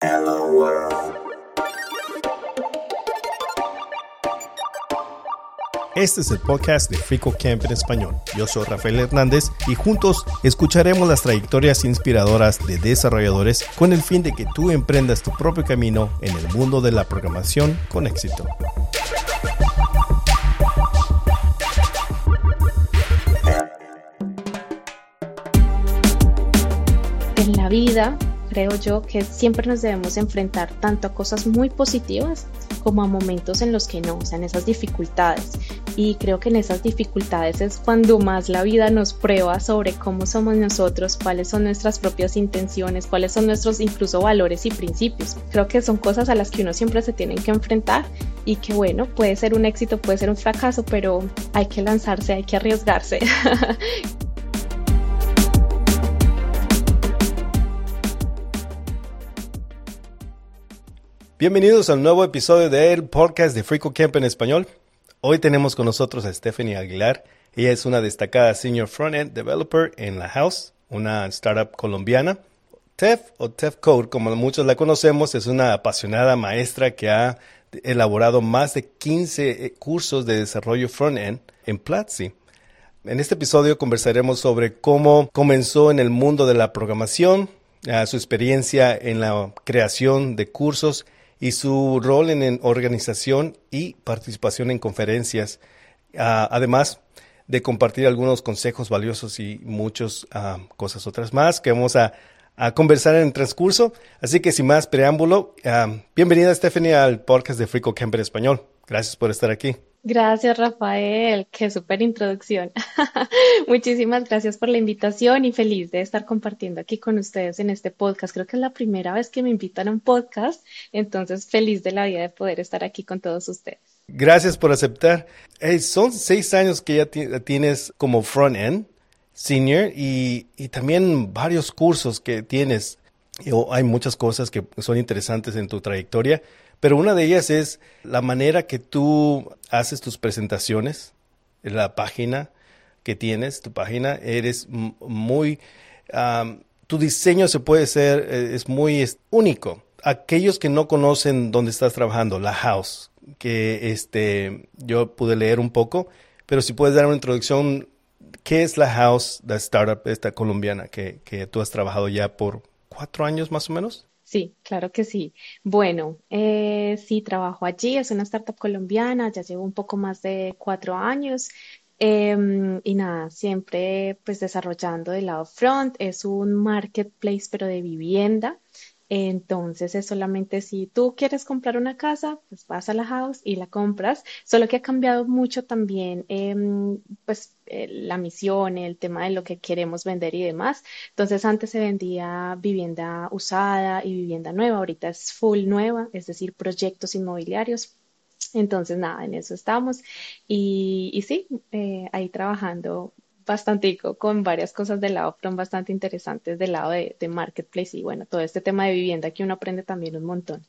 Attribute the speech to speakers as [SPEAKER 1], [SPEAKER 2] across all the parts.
[SPEAKER 1] Hello World. Este es el podcast de Frico Camp en español. Yo soy Rafael Hernández y juntos escucharemos las trayectorias inspiradoras de desarrolladores con el fin de que tú emprendas tu propio camino en el mundo de la programación con éxito.
[SPEAKER 2] En la vida creo yo que siempre nos debemos enfrentar tanto a cosas muy positivas como a momentos en los que no, o sea, en esas dificultades. Y creo que en esas dificultades es cuando más la vida nos prueba sobre cómo somos nosotros, cuáles son nuestras propias intenciones, cuáles son nuestros incluso valores y principios. Creo que son cosas a las que uno siempre se tiene que enfrentar y que bueno, puede ser un éxito, puede ser un fracaso, pero hay que lanzarse, hay que arriesgarse.
[SPEAKER 1] Bienvenidos al nuevo episodio del podcast de Frico Camp en español. Hoy tenemos con nosotros a Stephanie Aguilar. Ella es una destacada Senior Frontend Developer en La House, una startup colombiana. TEF o TEF Code, como muchos la conocemos, es una apasionada maestra que ha elaborado más de 15 eh, cursos de desarrollo frontend en Platzi. En este episodio conversaremos sobre cómo comenzó en el mundo de la programación, su experiencia en la creación de cursos y su rol en, organización y participación en conferencias, ah, además de compartir algunos consejos valiosos y muchas ah, cosas otras más que vamos a, conversar en el transcurso. Así que sin más preámbulo, ah, bienvenida Stephanie al podcast de Frico Camp en Español. Gracias por estar aquí.
[SPEAKER 2] Gracias, Rafael. Qué súper introducción. Muchísimas gracias por la invitación y feliz de estar compartiendo aquí con ustedes en este podcast. Creo que es la primera vez que me invitan a un podcast, entonces feliz de la vida de poder estar aquí con todos ustedes.
[SPEAKER 1] Gracias por aceptar. son seis años que ya tienes como front-end senior y, y también varios cursos que tienes. Hay muchas cosas que son interesantes en tu trayectoria. Pero una de ellas es la manera que tú haces tus presentaciones, la página que tienes, tu página, eres muy, tu diseño se puede ser, eh, es muy único. Aquellos que no conocen dónde estás trabajando, la house, que este, yo pude leer un poco, pero si puedes dar una introducción, ¿qué es la house, la startup esta colombiana que, que tú has trabajado ya por cuatro años más o menos?
[SPEAKER 2] Sí, claro que sí. Bueno, eh, sí, trabajo allí, es una startup colombiana, ya llevo un poco más de cuatro años. Em, y nada, siempre pues desarrollando del lado front, es un marketplace pero de vivienda. Entonces es solamente si tú quieres comprar una casa, pues vas a la house y la compras. Solo que ha cambiado mucho también, em, pues eh, la misión, el tema de lo que queremos vender y demás. Entonces antes se vendía vivienda usada y vivienda nueva, ahorita es full nueva, es decir, proyectos inmobiliarios. Entonces nada, en eso estamos y, y sí, eh, ahí trabajando bastantico con varias cosas del lado front bastante interesantes del lado de, marketplace y bueno, todo este tema de vivienda que uno aprende también un montón.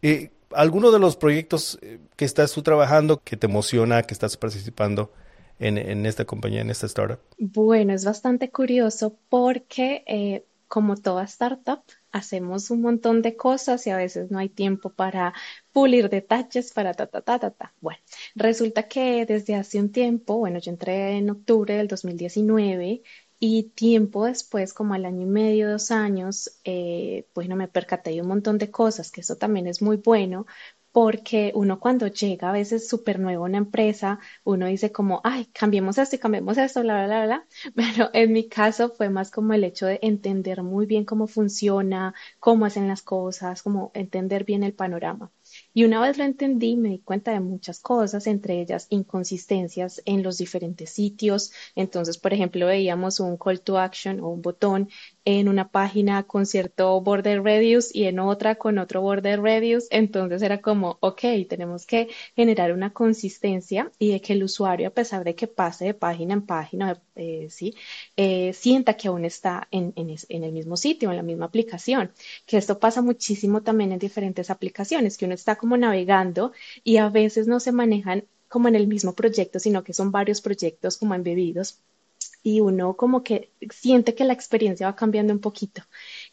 [SPEAKER 1] ¿Y alguno de los proyectos eh, que estás tú trabajando que te emociona, que estás participando en, en esta compañía, en esta startup?
[SPEAKER 2] Bueno, es bastante curioso porque eh, como toda startup, hacemos un montón de cosas y a veces no hay tiempo para pulir detalles, para ta, ta, ta, ta, ta. Bueno, resulta que desde hace un tiempo, bueno, yo entré en octubre del 2019 y tiempo después, como al año y medio, dos años, eh, bueno, me percaté de un montón de cosas, que eso también es muy bueno, porque uno cuando llega a veces súper nuevo a una empresa, uno dice como, ay, cambiemos esto y cambiemos esto, bla, bla, bla, bla. Pero en mi caso fue más como el hecho de entender muy bien cómo funciona, cómo hacen las cosas, como entender bien el panorama. Y una vez lo entendí, me di cuenta de muchas cosas, entre ellas inconsistencias en los diferentes sitios. Entonces, por ejemplo, veíamos un call to action o un botón en una página con cierto border radius y en otra con otro border radius. Entonces era como, ok, tenemos que generar una consistencia y de que el usuario, a pesar de que pase de página en página, eh, ¿sí? Eh, sienta que aún está en, en, en, el mismo sitio, en la misma aplicación. Que esto pasa muchísimo también en diferentes aplicaciones, que uno está como navegando y a veces no se manejan como en el mismo proyecto, sino que son varios proyectos como embebidos y uno como que siente que la experiencia va cambiando un poquito.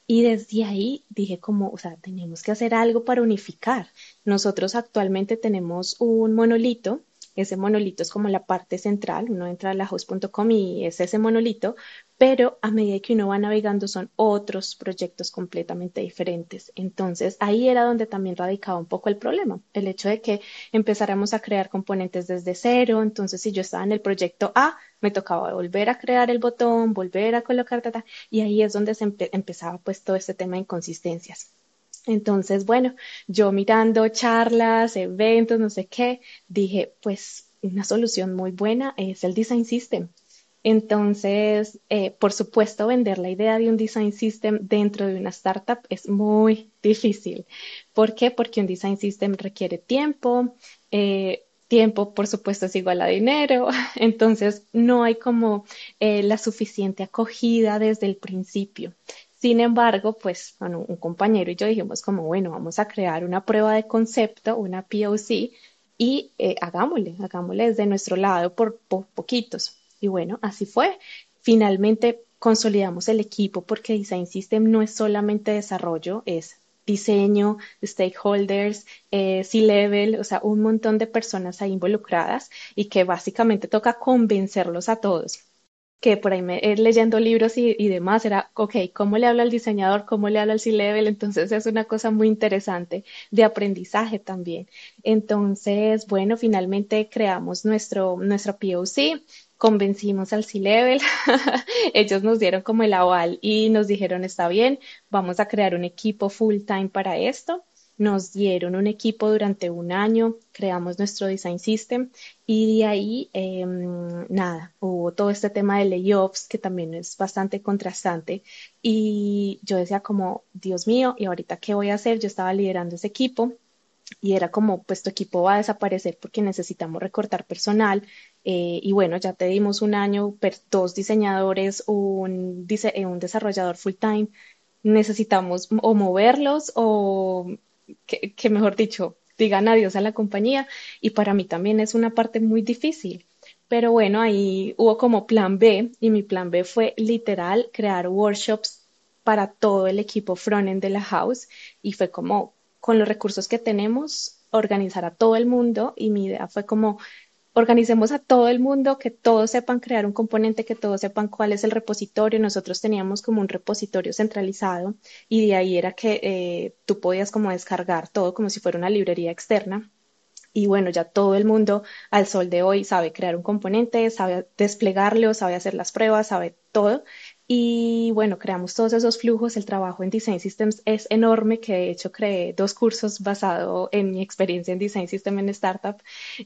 [SPEAKER 2] Y desde ahí dije como, o sea, tenemos que hacer algo para unificar. Nosotros actualmente tenemos un monolito ese monolito es como la parte central, uno entra a la host.com y es ese monolito, pero a medida que uno va navegando son otros proyectos completamente diferentes. Entonces ahí era donde también radicaba un poco el problema, el hecho de que empezáramos a crear componentes desde cero, entonces si yo estaba en el proyecto A, me tocaba volver a crear el botón, volver a colocar, data, y ahí es donde se empezaba pues todo este tema de inconsistencias. Entonces, bueno, yo mirando charlas, eventos, no sé qué, dije, pues una solución muy buena es el Design System. Entonces, eh, por supuesto, vender la idea de un design system dentro de una startup es muy difícil. ¿Por qué? Porque un design system requiere tiempo. Eh, tiempo, por supuesto, es igual a dinero. Entonces, no hay como eh, la suficiente acogida desde el principio. Sin embargo, pues un compañero y yo dijimos como, bueno, vamos a crear una prueba de concepto, una POC, y eh, hagámosle, hagámosle desde nuestro lado por, poquitos. Y bueno, así fue. Finalmente consolidamos el equipo porque Design System no es solamente desarrollo, es diseño, stakeholders, eh, C-level, o sea, un montón de personas ahí involucradas y que básicamente toca convencerlos a todos que por ahí eh, leyendo libros y, demás era, ok, ¿cómo le hablo al diseñador? ¿Cómo le hablo al C-Level? Entonces es una cosa muy interesante de aprendizaje también. Entonces, bueno, finalmente creamos nuestro, nuestro POC, convencimos al C-Level, ellos nos dieron como el aval y nos dijeron, está bien, vamos a crear un equipo full time para esto nos dieron un equipo durante un año, creamos nuestro design system y de ahí, em, nada, hubo todo este tema de layoffs que también es bastante contrastante y yo decía como, Dios mío, ¿y ahorita qué voy a hacer? Yo estaba liderando ese equipo y era como, pues tu equipo va a desaparecer porque necesitamos recortar personal. Eh, y bueno, ya te dimos un año, dos diseñadores, un, eh, un desarrollador full time. Necesitamos o moverlos o que, mejor dicho, digan adiós a la compañía y para mí también es una parte muy difícil. Pero bueno, ahí hubo como plan B y mi plan B fue literal crear workshops para todo el equipo frontend de la house y fue como con los recursos que tenemos organizar a todo el mundo y mi idea fue como organicemos a todo el mundo, que todos sepan crear un componente, que todos sepan cuál es el repositorio. Nosotros teníamos como un repositorio centralizado y de ahí era que eh, tú podías como descargar todo como si fuera una librería externa. Y bueno, ya todo el mundo al sol de hoy sabe crear un componente, sabe desplegarlo, sabe hacer las pruebas, sabe todo. Y bueno, creamos todos esos flujos. El trabajo en Design Systems es enorme, que de hecho creé dos cursos basados en mi experiencia en Design System en Startup.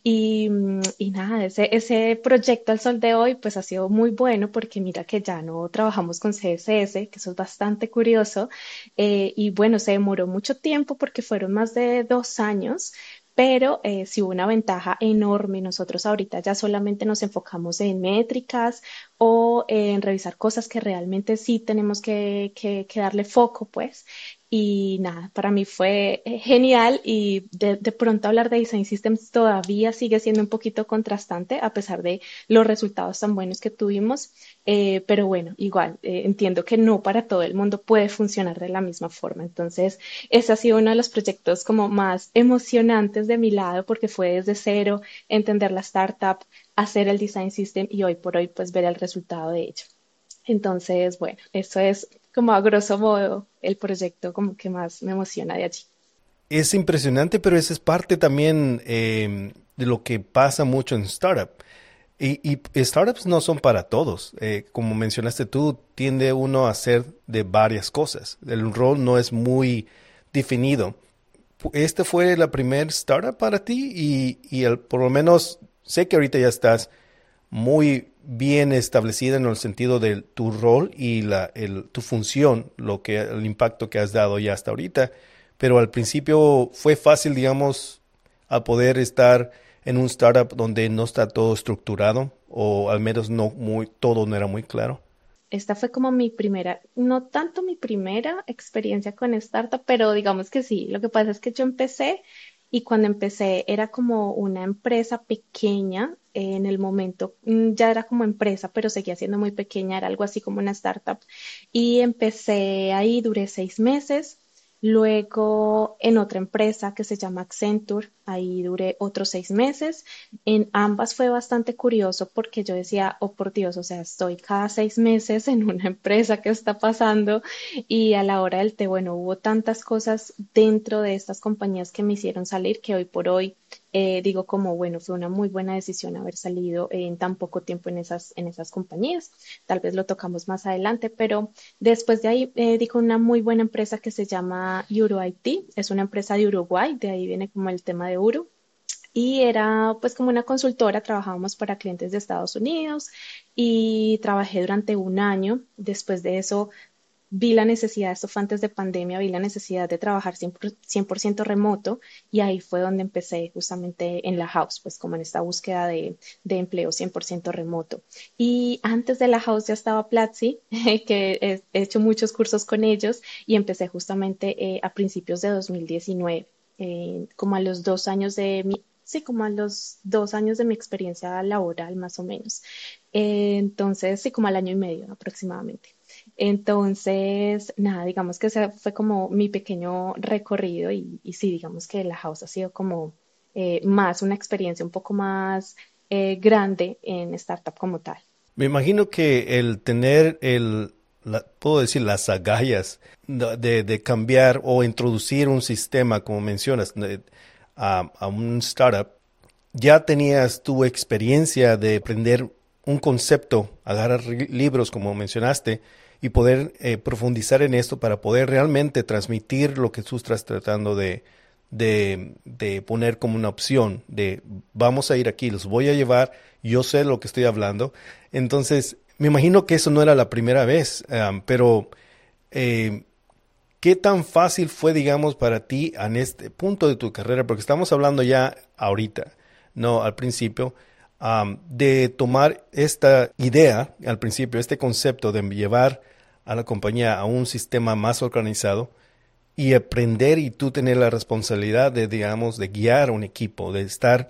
[SPEAKER 2] Y, y, nada, ese, ese proyecto al sol de hoy pues ha sido muy bueno porque mira que ya no trabajamos con CSS, que eso es bastante curioso. Eh, y bueno, se demoró mucho tiempo porque fueron más de dos años, pero eh, sí hubo una ventaja enorme. Nosotros ahorita ya solamente nos enfocamos en métricas o en revisar cosas que realmente sí tenemos que, que, que darle foco, pues. Y nada, para mí fue eh, genial y de, pronto hablar de Design Systems todavía sigue siendo un poquito contrastante a pesar de los resultados tan buenos que tuvimos. Eh, pero bueno, igual eh, entiendo que no para todo el mundo puede funcionar de la misma forma. Entonces, ese ha sido uno de los proyectos como más emocionantes de mi lado porque fue desde cero entender la startup, hacer el Design System y hoy por hoy pues ver el resultado de ello. Entonces, bueno, eso es como a grosso modo el proyecto como que más me emociona de allí.
[SPEAKER 1] Es impresionante, pero esa es parte también eh, de lo que pasa mucho en startup. Y, startups no son para todos. Eh, como mencionaste tú, tiende uno a hacer de varias cosas. El rol no es muy definido. ¿Este fue la primer startup para ti? Y, y por lo menos sé que ahorita ya estás muy bien establecida en el sentido de tu rol y la, el, tu función, lo que, el impacto que has dado ya hasta ahorita. Pero al principio fue fácil, digamos, a poder estar en un startup donde no está todo estructurado o al menos no muy, todo no era muy claro.
[SPEAKER 2] Esta fue como mi primera, no tanto mi primera experiencia con startup, pero digamos que sí. Lo que pasa es que yo empecé y cuando empecé era como una empresa pequeña. en el momento mm, ya era como empresa, pero seguía siendo muy pequeña, era algo así como una startup. Y empecé ahí, duré seis meses Luego en otra empresa que se llama Accenture, ahí duré otros seis meses. En ambas fue bastante curioso porque yo decía, oh por Dios, o sea, estoy cada seis meses en una empresa que está pasando y a la hora del té, bueno, hubo tantas cosas dentro de estas compañías que me hicieron salir que hoy por hoy eh, digo como, bueno, fue una muy buena decisión haber salido en tan poco tiempo en esas, en esas compañías. Tal vez lo tocamos más adelante, pero después de ahí eh, digo una muy buena empresa que se llama EuroIT, es una empresa de Uruguay, de ahí viene como el tema de Uru y era pues como una consultora, trabajábamos para clientes de Estados Unidos y trabajé durante un año. Después de eso vi la necesidad, esto fue antes de pandemia, vi la necesidad de trabajar 100%, remoto y ahí fue donde empecé justamente en la house, pues como en esta búsqueda de, empleo 100% remoto. Y antes de la house ya estaba Platzi, que he, hecho muchos cursos con ellos y empecé justamente eh, a principios de 2019, eh, como a los dos años de mi, sí, como a los dos años de mi experiencia laboral más o menos. Eh, entonces, sí, como al año y medio aproximadamente. Entonces, nada, digamos que ese fue como mi pequeño recorrido y, sí, digamos que la house ha sido como eh, más una experiencia un poco más eh, grande en startup como tal.
[SPEAKER 1] Me imagino que el tener el, puedo decir, las agallas de, cambiar o introducir un sistema, como mencionas, a, a, un startup, ya tenías tu experiencia de aprender un concepto, agarrar libros, como mencionaste, y poder eh, profundizar en esto para poder realmente transmitir lo que tú estás tratando de, de, poner como una opción, de vamos a ir aquí, los voy a llevar, yo sé lo que estoy hablando. Entonces, me imagino que eso no era la primera vez, pero eh, ¿qué tan fácil fue, digamos, para ti en este punto de tu carrera? Porque estamos hablando ya ahorita, no al principio, de tomar esta idea al principio, este concepto de llevar a la compañía a un sistema más organizado y aprender y tú tener la responsabilidad de, digamos, de guiar un equipo, de estar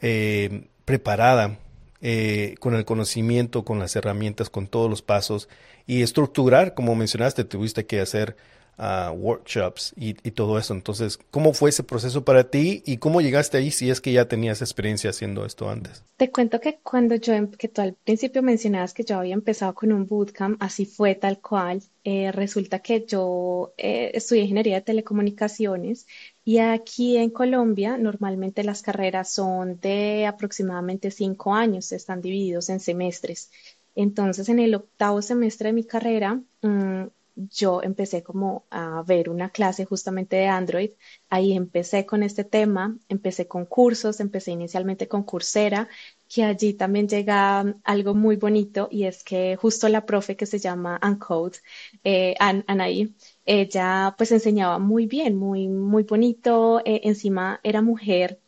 [SPEAKER 1] eh, preparada eh, con el conocimiento, con las herramientas, con todos los pasos y estructurar, como mencionaste, tuviste que hacer workshops y, todo eso. Entonces, ¿cómo fue ese proceso para ti y cómo llegaste ahí si es que ya tenías experiencia haciendo esto antes?
[SPEAKER 2] Te cuento que cuando yo, em, que tú al principio mencionabas que yo había empezado con un bootcamp, así fue tal cual. Eh, resulta que yo eh, estudié ingeniería de telecomunicaciones y aquí en Colombia normalmente las carreras son de aproximadamente cinco años, están divididos en semestres. Entonces, en el octavo semestre de mi carrera, mm, yo empecé como a ver una clase justamente de Android. Ahí empecé con este tema, empecé con cursos, empecé inicialmente con Coursera, que allí también llega algo muy bonito y es que justo la profe que se llama Uncode, eh, Anaí, ella pues enseñaba muy bien, muy, muy bonito, eh, encima era mujer,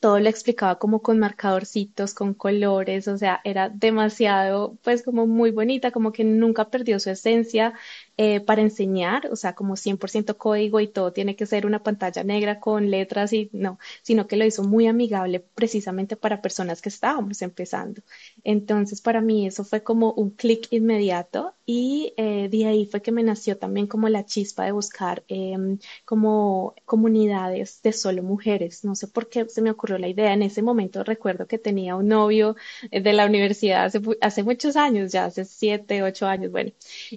[SPEAKER 2] todo lo explicaba como con marcadorcitos, con colores, o sea, era demasiado, pues como muy bonita, como que nunca perdió su esencia, eh, para enseñar, o sea, como 100% código y todo tiene que ser una pantalla negra con letras y no, sino que lo hizo muy amigable precisamente para personas que estábamos empezando. Entonces, para mí eso fue como un clic inmediato y eh, de ahí fue que me nació también como la chispa de buscar em, como comunidades de solo mujeres. No sé por qué se me ocurrió la idea. En ese momento recuerdo que tenía un novio eh, de la universidad hace, hace muchos años, ya hace siete, ocho años, bueno,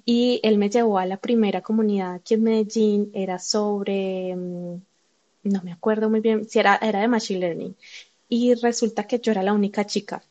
[SPEAKER 2] y él me llevó a la primera comunidad aquí en Medellín era sobre, mm, no me acuerdo muy bien, si era, era de Machine Learning. Y resulta que yo era la única chica.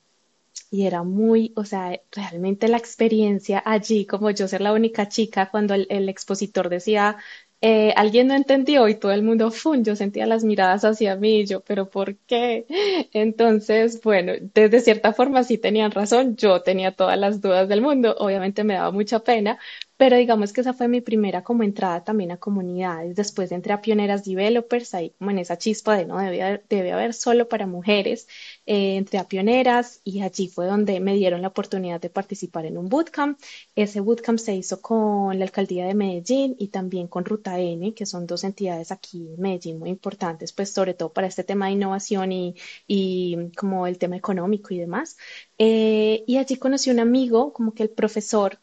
[SPEAKER 2] Y era muy, o sea, realmente la experiencia allí, como yo ser la única chica, cuando el expositor decía, eh, alguien no entendió y todo el mundo, ¡fum! Yo sentía las miradas hacia mí yo, ¿pero por qué? Entonces, bueno, desde cierta forma sí tenían razón, yo tenía todas las dudas del mundo, obviamente me daba mucha pena, pero digamos que esa fue mi primera como entrada también a comunidades. Después entré a Pioneras Developers, ahí como en esa chispa de no debe, debe haber solo para mujeres. Eh, entré a Pioneras y allí fue donde me dieron la oportunidad de participar en un bootcamp. Ese bootcamp se hizo con la alcaldía de Medellín y también con Ruta N, que son dos entidades aquí en Medellín muy importantes, pues sobre todo para este tema de innovación y, como el tema económico y demás. Eh, y allí conocí un amigo, como que el profesor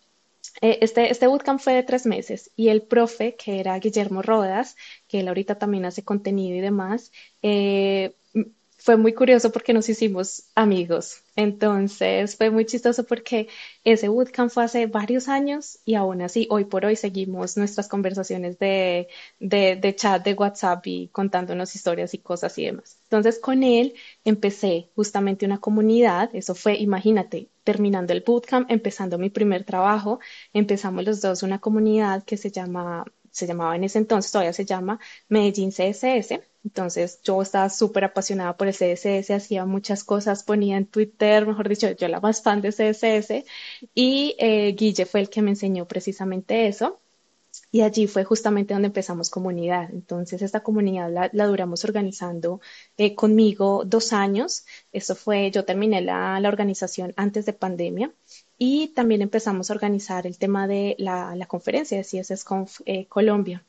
[SPEAKER 2] eh, este, este bootcamp fue de tres meses y el profe, que era Guillermo Rodas, que él ahorita también hace contenido y demás, eh, fue muy curioso porque nos hicimos amigos. Entonces fue muy chistoso porque ese bootcamp fue hace varios años y aún así hoy por hoy seguimos nuestras conversaciones de, chat de WhatsApp y contándonos historias y cosas y demás. Entonces con él empecé justamente una comunidad, eso fue, imagínate, terminando el bootcamp, empezando mi primer trabajo, empezamos los dos una comunidad que se llama se llamaba en ese entonces, todavía se llama Medellín CSS. Entonces yo estaba súper apasionada por el CSS, hacía muchas cosas, ponía en Twitter, mejor dicho, yo la más fan de CSS y eh, Guille fue el que me enseñó precisamente eso. Y allí fue justamente donde empezamos comunidad. Entonces, esta comunidad la, duramos organizando eh, conmigo dos años. Eso fue, yo terminé la, la, organización antes de pandemia y también empezamos a organizar el tema de la, la conferencia de CSS Conf eh, Colombia.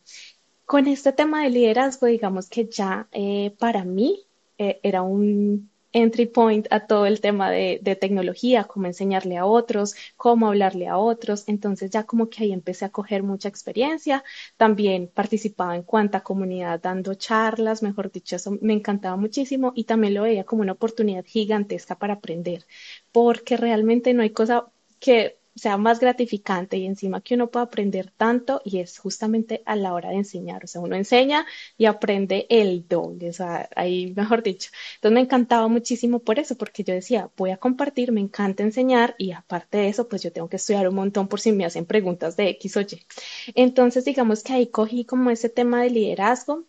[SPEAKER 2] Con este tema de liderazgo, digamos que ya eh, para mí eh, era un entry point a todo el tema de, de, tecnología, cómo enseñarle a otros, cómo hablarle a otros. Entonces ya como que ahí empecé a coger mucha experiencia. También participaba en cuanta comunidad dando charlas, mejor dicho, eso me encantaba muchísimo y también lo veía como una oportunidad gigantesca para aprender, porque realmente no hay cosa que sea más gratificante y encima que uno pueda aprender tanto y es justamente a la hora de enseñar, o sea, uno enseña y aprende el doble, o sea, ahí mejor dicho. Entonces me encantaba muchísimo por eso, porque yo decía, voy a compartir, me encanta enseñar y aparte de eso, pues yo tengo que estudiar un montón por si me hacen preguntas de X o Y. Entonces, digamos que ahí cogí como ese tema de liderazgo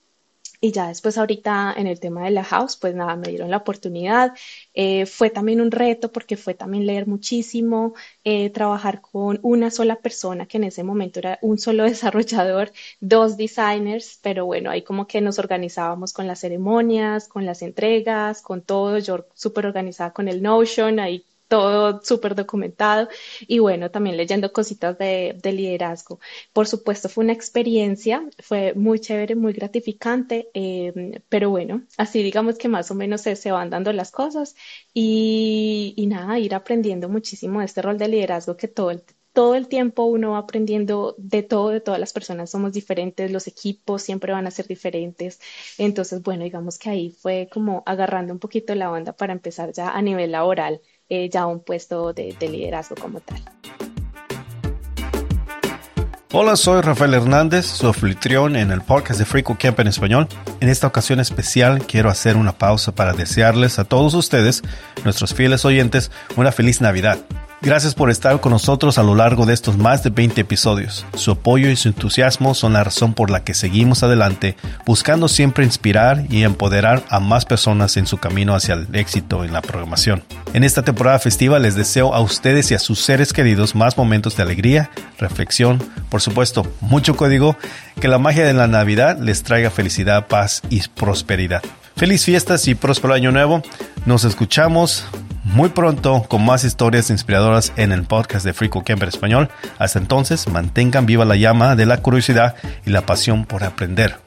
[SPEAKER 2] y ya después ahorita en el tema de la house, pues nada, me dieron la oportunidad. Eh, fue también un reto porque fue también leer muchísimo, eh, trabajar con una sola persona, que en ese momento era un solo desarrollador, dos designers, pero bueno, ahí como que nos organizábamos con las ceremonias, con las entregas, con todo. Yo súper organizada con el Notion, ahí todo súper documentado y bueno, también leyendo cositas de, liderazgo. Por supuesto, fue una experiencia, fue muy chévere, muy gratificante, eh, pero bueno, así digamos que más o menos se, se van dando las cosas y, y, nada, ir aprendiendo muchísimo de este rol de liderazgo que todo el, todo el tiempo uno va aprendiendo de todo, de todas las personas somos diferentes, los equipos siempre van a ser diferentes. Entonces, bueno, digamos que ahí fue como agarrando un poquito la onda para empezar ya a nivel laboral eh, ya un puesto de, de liderazgo como tal.
[SPEAKER 1] Hola, soy Rafael Hernández, su anfitrión en el podcast de Frico Camp en español. En esta ocasión especial quiero hacer una pausa para desearles a todos ustedes, nuestros fieles oyentes, una feliz Navidad. Gracias por estar con nosotros a lo largo de estos más de 20 episodios. Su apoyo y su entusiasmo son la razón por la que seguimos adelante, buscando siempre inspirar y empoderar a más personas en su camino hacia el éxito en la programación. En esta temporada festiva les deseo a ustedes y a sus seres queridos más momentos de alegría, reflexión, por supuesto, mucho código, que la magia de la Navidad les traiga felicidad, paz y prosperidad. Feliz fiestas y próspero año nuevo. Nos escuchamos muy pronto con más historias inspiradoras en el podcast de Frico Camper Español. Hasta entonces, mantengan viva la llama de la curiosidad y la pasión por aprender.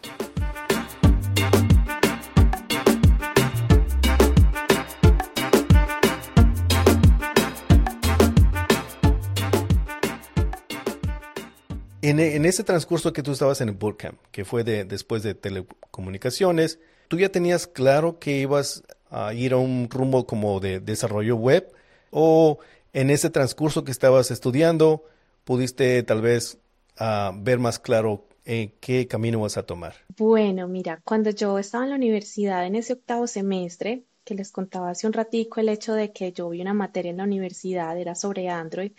[SPEAKER 1] En, ese transcurso que tú estabas en el bootcamp, que fue de, después de telecomunicaciones, ¿tú ya tenías claro que ibas a ir a un rumbo como de desarrollo web o en ese transcurso que estabas estudiando pudiste tal vez uh, ver más claro en qué camino vas a tomar?
[SPEAKER 2] Bueno, mira, cuando yo estaba en la universidad en ese octavo semestre, que les contaba hace un ratico el hecho de que yo vi una materia en la universidad, era sobre Android,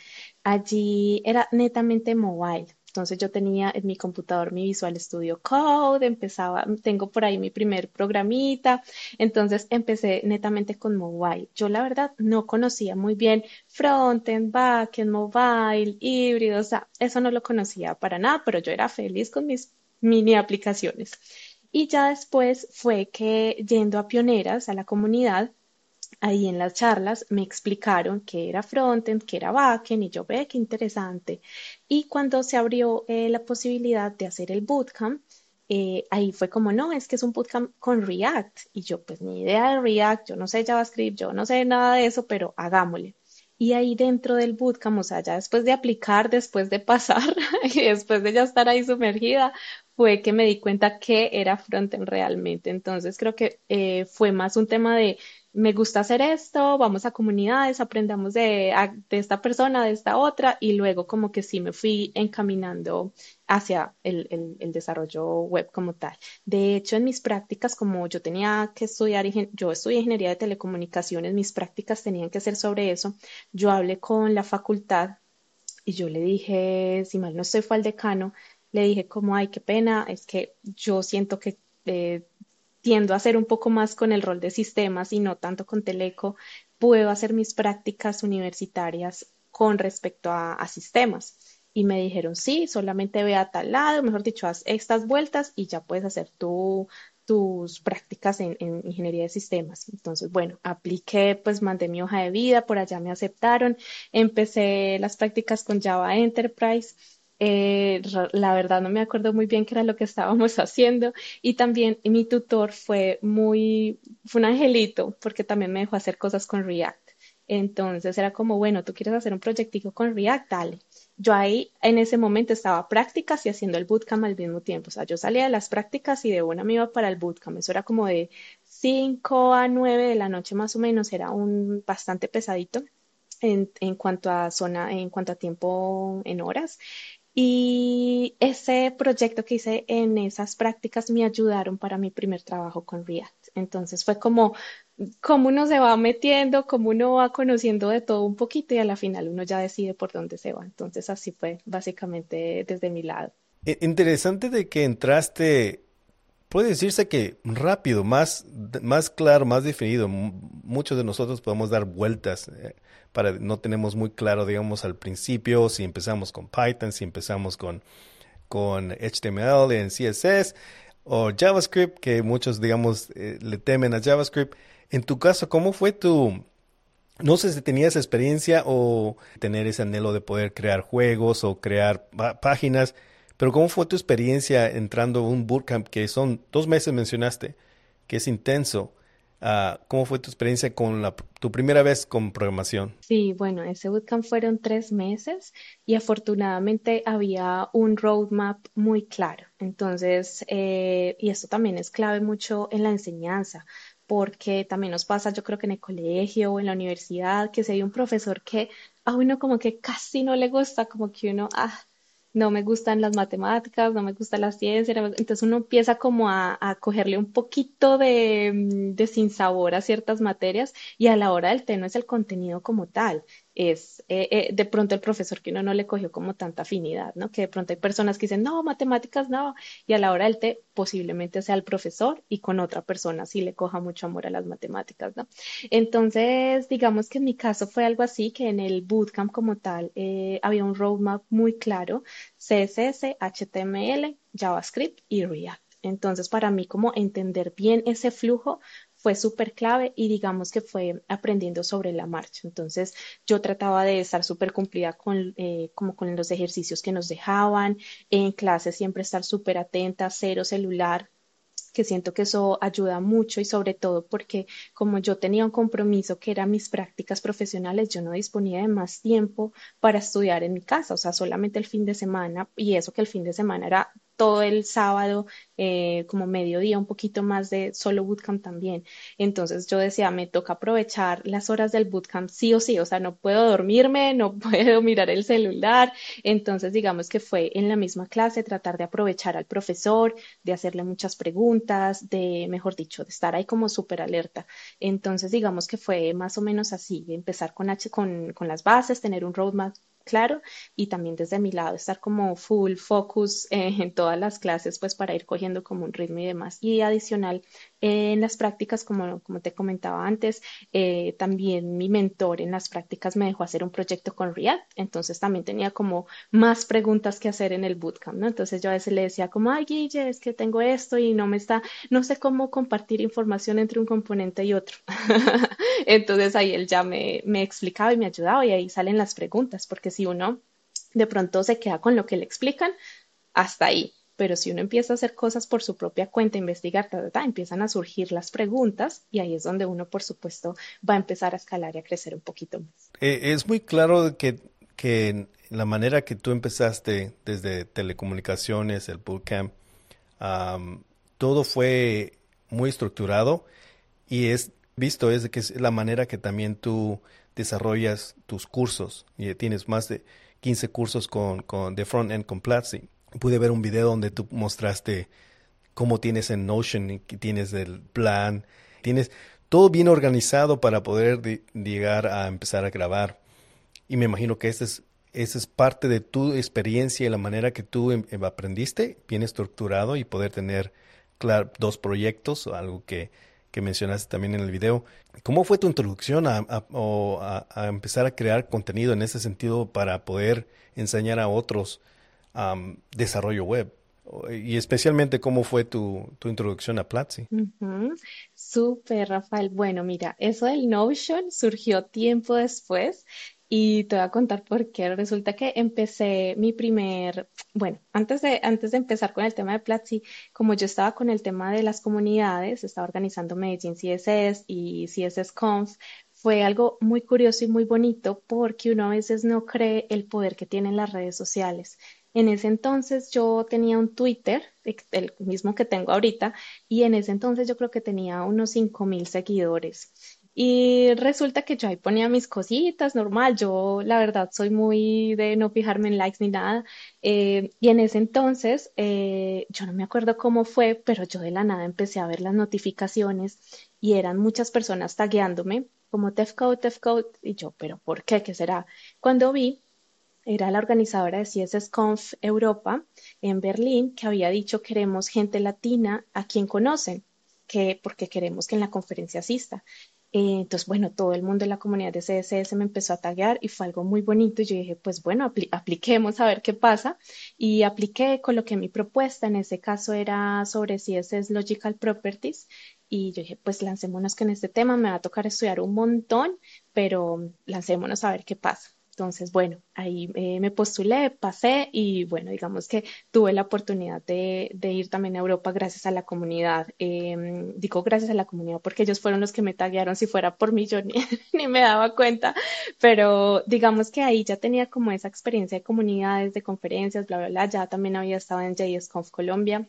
[SPEAKER 2] allí era netamente mobile. Entonces yo tenía en mi computador mi Visual Studio Code, empezaba, tengo por ahí mi primer programita, entonces empecé netamente con mobile. Yo la verdad no conocía muy bien frontend, backend, mobile, híbrido, o sea, eso no lo conocía para nada, pero yo era feliz con mis mini aplicaciones. Y ya después fue que yendo a pioneras, a la comunidad, ahí en las charlas me explicaron qué era frontend, qué era backend y yo ve qué interesante. Y cuando se abrió eh, la posibilidad de hacer el bootcamp, eh, ahí fue como, no, es que es un bootcamp con React. Y yo, pues ni idea de React, yo no sé JavaScript, yo no sé nada de eso, pero hagámosle. Y ahí dentro del bootcamp, o sea, ya después de aplicar, después de pasar después de ya estar ahí sumergida, fue que me di cuenta que era frontend realmente. Entonces creo que eh, fue más un tema de me gusta hacer esto, vamos a comunidades, aprendamos de, esta persona, de esta otra, y luego como que sí me fui encaminando hacia el, desarrollo web como tal. De hecho, en mis prácticas, como yo tenía que estudiar, yo estudié ingeniería de telecomunicaciones, mis prácticas tenían que ser sobre eso, yo hablé con la facultad y yo le dije, si mal no estoy, fue al decano, le dije como, ay, qué pena, es que yo siento que... Eh, tiendo a hacer un poco más con el rol de sistemas y no tanto con Teleco, puedo hacer mis prácticas universitarias con respecto a, sistemas. Y me dijeron, sí, solamente ve a tal lado, mejor dicho, haz estas vueltas y ya puedes hacer tus prácticas en, en, ingeniería de sistemas. Entonces, bueno, apliqué, pues mandé mi hoja de vida, por allá me aceptaron, empecé las prácticas con Java Enterprise eh, la verdad no me acuerdo muy bien qué era lo que estábamos haciendo y también mi tutor fue muy, fue un angelito porque también me dejó hacer cosas con React. Entonces era como, bueno, tú quieres hacer un proyectico con React, dale. Yo ahí en ese momento estaba prácticas y haciendo el bootcamp al mismo tiempo. O sea, yo salía de las prácticas y de una me iba para el bootcamp. Eso era como de 5 a 9 de la noche más o menos. Era un bastante pesadito en, en cuanto a zona, en cuanto a tiempo en horas. Y ese proyecto que hice en esas prácticas me ayudaron para mi primer trabajo con React. Entonces fue como, como uno se va metiendo, como uno va conociendo de todo un poquito y a la final uno ya decide por dónde se va. Entonces así fue básicamente desde mi lado.
[SPEAKER 1] Interesante de que entraste, puede decirse que rápido, más, más claro, más definido. Muchos de nosotros podemos dar vueltas. Eh, para no tenemos muy claro, digamos, al principio si empezamos con Python, si empezamos con, con HTML en CSS o JavaScript, que muchos, digamos, eh, le temen a JavaScript. En tu caso, ¿cómo fue tu... No sé si tenías experiencia o tener ese anhelo de poder crear juegos o crear páginas, pero ¿cómo fue tu experiencia entrando a un bootcamp que son dos meses mencionaste, que es intenso? Ah, ¿Cómo fue tu experiencia con tu primera vez con programación?
[SPEAKER 2] Sí, bueno, ese bootcamp fueron tres meses y afortunadamente había un roadmap muy claro. Entonces, eh, y esto también es clave mucho en la enseñanza porque también nos pasa, yo creo que en el colegio o en la universidad, que si hay un profesor que a uno como que casi no le gusta, como que uno, ah, no me gustan las matemáticas, no me gusta la ciencia, entonces uno empieza como a, cogerle un poquito de, mm, de sinsabor a ciertas materias y a la hora del té no es el contenido como tal, es eh, eh, de pronto el profesor que uno no le cogió como tanta afinidad, ¿no? Que de pronto hay personas que dicen, no, matemáticas no, y a la hora del té posiblemente sea el profesor y con otra persona sí le coja mucho amor a las matemáticas, ¿no? Entonces, digamos que en mi caso fue algo así, que en el bootcamp como tal eh, había un roadmap muy claro, CSS, HTML, JavaScript y React. Entonces, para mí, como entender bien ese flujo fue súper clave y digamos que fue aprendiendo sobre la marcha. Entonces yo trataba de estar súper cumplida con, eh, como con los ejercicios que nos dejaban, en clase siempre estar súper atenta, cero celular, que siento que eso ayuda mucho y sobre todo porque como yo tenía un compromiso que eran mis prácticas profesionales, yo no disponía de más tiempo para estudiar en mi casa, o sea, solamente el fin de semana y eso que el fin de semana era todo el sábado, eh, como mediodía, un poquito más de solo bootcamp también. Entonces yo decía, me toca aprovechar las horas del bootcamp sí o sí, o sea, no puedo dormirme, no puedo mirar el celular. Entonces, digamos que fue en la misma clase tratar de aprovechar al profesor, de hacerle muchas preguntas, de, mejor dicho, de estar ahí como súper alerta. Entonces, digamos que fue más o menos así, empezar con, H, con, con las bases, tener un roadmap claro y también desde mi lado estar como full focus eh, en todas las clases pues para ir cogiendo como un ritmo y demás. Y adicional en las prácticas, como, te comentaba antes, eh, también mi mentor en las prácticas me dejó hacer un proyecto con React, entonces también tenía como más preguntas que hacer en el bootcamp, ¿no? Entonces yo a veces le decía como, ay Guille, es que tengo esto y no me está, no sé cómo compartir información entre un componente y otro. entonces ahí él ya me, me explicaba y me ayudaba y ahí salen las preguntas, porque si uno de pronto se queda con lo que le explican, hasta ahí. Pero si uno empieza a hacer cosas por su propia cuenta, investigar, empiezan a surgir las preguntas y ahí es donde uno, por supuesto, va a empezar a escalar y a crecer un poquito más.
[SPEAKER 1] Eh, es muy claro que, que la manera que tú empezaste desde telecomunicaciones, el bootcamp, todo fue muy estructurado y es visto es que es la manera que también tú desarrollas tus cursos y tienes más de 15 cursos con, con de front-end con Platzi. Pude ver un video donde tú mostraste cómo tienes en Notion tienes el plan, tienes todo bien organizado para poder llegar a empezar a grabar. Y me imagino que esa es, es parte de tu experiencia y la manera que tú em, em, aprendiste, bien estructurado y poder tener claro, dos proyectos, algo que, que mencionaste también en el video. ¿Cómo fue tu introducción a, a, empezar a crear contenido en ese sentido para poder enseñar a otros desarrollo web? Y especialmente, ¿cómo fue tu, tu introducción a Platzi?
[SPEAKER 2] Súper, Rafael. Bueno, mira, eso del Notion surgió tiempo después y te voy a contar por qué. Resulta que empecé mi primer, bueno, antes de, antes de empezar con el tema de Platzi, como yo estaba con el tema de las comunidades, estaba organizando Medellín CSS y CSS Conf, fue algo muy curioso y muy bonito porque uno a veces no cree el poder que tienen las redes sociales. En ese entonces yo tenía un Twitter, el mismo que tengo ahorita, y en ese entonces yo creo que tenía unos 5.000 seguidores. Y resulta que yo ahí ponía mis cositas, normal, yo la verdad soy muy de no fijarme en likes ni nada. Eh, y en ese entonces, eh, yo no me acuerdo cómo fue, pero yo de la nada empecé a ver las notificaciones y eran muchas personas tagueándome como Tefcode, Tefcode, y yo, pero ¿por qué? ¿Qué será? Cuando vi, era la organizadora de CSS Conf Europa en Berlín que había dicho queremos gente latina a quien conocen, que, porque queremos que en la conferencia asista. Eh, entonces, bueno, todo el mundo en la comunidad de CSS me empezó a taguear y fue algo muy bonito. Y yo dije, pues bueno, apliquemos a ver qué pasa. Y apliqué, coloqué mi propuesta. En ese caso era sobre CSS Logical Properties. Y yo dije, pues lancémonos en este tema me va a tocar estudiar un montón, pero lancémonos a ver qué pasa. Entonces, bueno, ahí eh, me postulé, pasé y bueno, digamos que tuve la oportunidad de, ir también a Europa gracias a la comunidad. Em, digo gracias a la comunidad porque ellos fueron los que me taguearon. Si fuera por mí, yo ni, ni me daba cuenta. Pero digamos que ahí ya tenía como esa experiencia de comunidades, de conferencias, bla, bla, bla. Ya también había estado en JSConf Colombia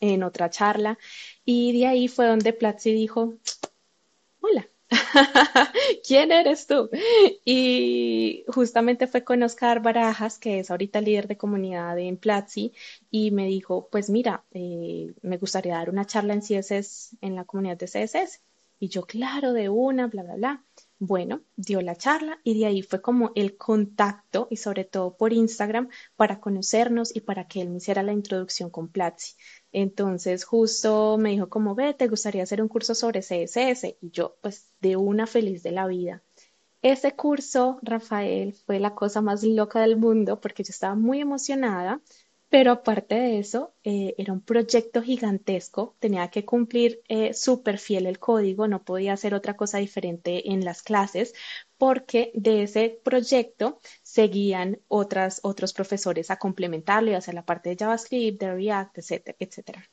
[SPEAKER 2] en otra charla. Y de ahí fue donde Platzi dijo, hola ¿Quién eres tú? Y justamente fue con Oscar Barajas, que es ahorita líder de comunidad en Platzi, y me dijo, pues mira, eh, me gustaría dar una charla en CSS, en la comunidad de CSS. Y yo, claro, de una, bla, bla, bla. Bueno, dio la charla y de ahí fue como el contacto y sobre todo por Instagram para conocernos y para que él me hiciera la introducción con Platzi. Entonces justo me dijo como, ve, ¿te gustaría hacer un curso sobre CSS? Y yo, pues, de una feliz de la vida. Ese curso, Rafael, fue la cosa más loca del mundo porque yo estaba muy emocionada pero aparte de eso, eh, era un proyecto gigantesco, tenía que cumplir eh, súper fiel el código, no podía hacer otra cosa diferente en las clases, porque de ese proyecto seguían otras, otros profesores a complementarlo y hacer la parte de JavaScript, de React, etcétera, etcétera.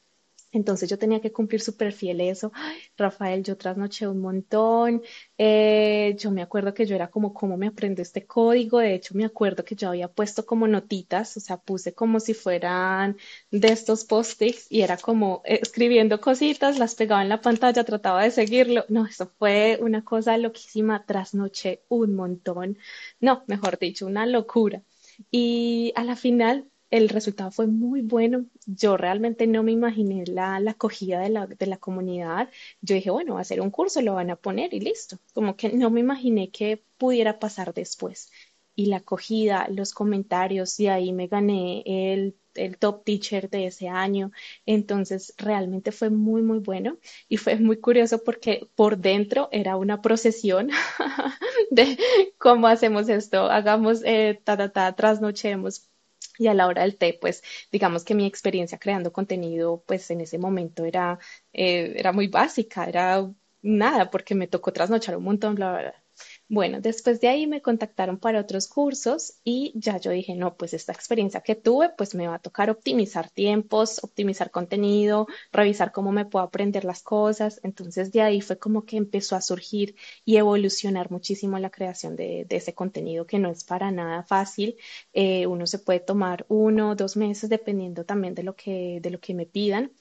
[SPEAKER 2] Entonces yo tenía que cumplir súper fiel eso. Rafael, yo trasnoché un montón. Eh, yo me acuerdo que yo era como, ¿cómo me aprendo este código? De hecho, me acuerdo que yo había puesto como notitas, o sea, puse como si fueran de estos post-its y era como escribiendo cositas, las pegaba en la pantalla, trataba de seguirlo. No, eso fue una cosa loquísima. Trasnoché un montón. No, mejor dicho, una locura. Y a la final el resultado fue muy bueno. Yo realmente no me imaginé la, acogida de la, de la, comunidad. Yo dije, bueno, va a ser un curso, lo van a poner y listo. Como que no me imaginé que pudiera pasar después. y la acogida, los comentarios, y ahí me gané el, el top teacher de ese año. Entonces, realmente fue muy, muy bueno y fue muy curioso porque por dentro era una procesión de cómo hacemos esto, hagamos, eh, ta, ta, ta, trasnochemos. Y a la hora del té, pues digamos que mi experiencia creando contenido, pues en ese momento era, eh, era muy básica, era nada, porque me tocó trasnochar un montón, bla, bla, bla. Bueno, después de ahí me contactaron para otros cursos y ya yo dije, no, pues esta experiencia que tuve, pues me va a tocar optimizar tiempos, optimizar contenido, revisar cómo me puedo aprender las cosas. Entonces de ahí fue como que empezó a surgir y evolucionar muchísimo la creación de, ese contenido que no es para nada fácil. Eh, uno se puede tomar uno o dos meses dependiendo también de lo que, de lo que me pidan.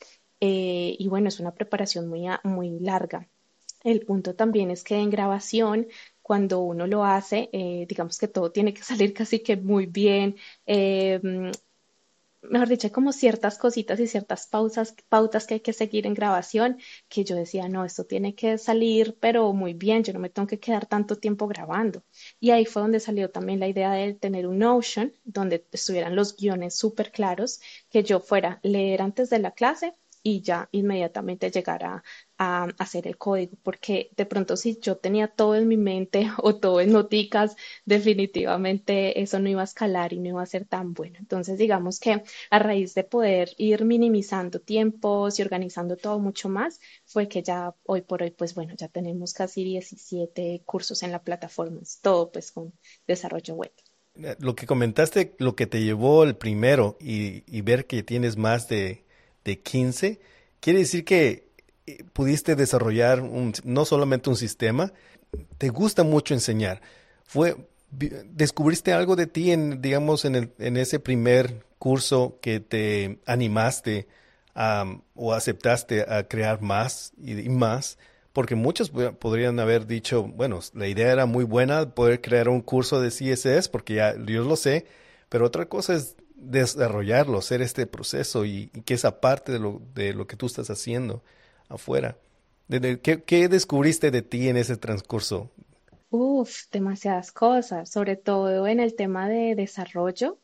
[SPEAKER 2] Eh, y bueno, es una preparación muy, muy larga. El punto también es que en grabación cuando uno lo hace, eh, digamos que todo tiene que salir casi que muy bien. Eh, mejor dicho, como ciertas cositas y ciertas pausas, pautas que hay que seguir en grabación, que yo decía, no, esto tiene que salir, pero muy bien, yo no me tengo que quedar tanto tiempo grabando. Y ahí fue donde salió también la idea de tener un Notion, donde estuvieran los guiones súper claros, que yo fuera leer antes de la clase y ya inmediatamente llegar a, hacer el código, porque de pronto si yo tenía todo en mi mente o todo en noticas, definitivamente eso no iba a escalar y no iba a ser tan bueno. Entonces, digamos que a raíz de poder ir minimizando tiempos y organizando todo mucho más, fue que ya hoy por hoy, pues bueno, ya tenemos casi 17 cursos en la plataforma, todo pues con desarrollo web.
[SPEAKER 1] Lo que comentaste, lo que te llevó el primero y, y ver que tienes más de de 15, quiere decir que eh, pudiste desarrollar un, no solamente un sistema, te gusta mucho enseñar. Fue, ¿Descubriste algo de ti en, digamos, en, el, en ese primer curso que te animaste o aceptaste a crear más y, y, más? Porque muchos podrían haber dicho, bueno, la idea era muy buena poder crear un curso de CSS, porque ya yo lo sé, pero otra cosa es desarrollarlo, hacer este proceso y, que esa parte de lo, de lo que tú estás haciendo afuera. ¿Qué, ¿Qué descubriste de ti en ese transcurso?
[SPEAKER 2] Uf, demasiadas cosas, sobre todo en el tema de desarrollo.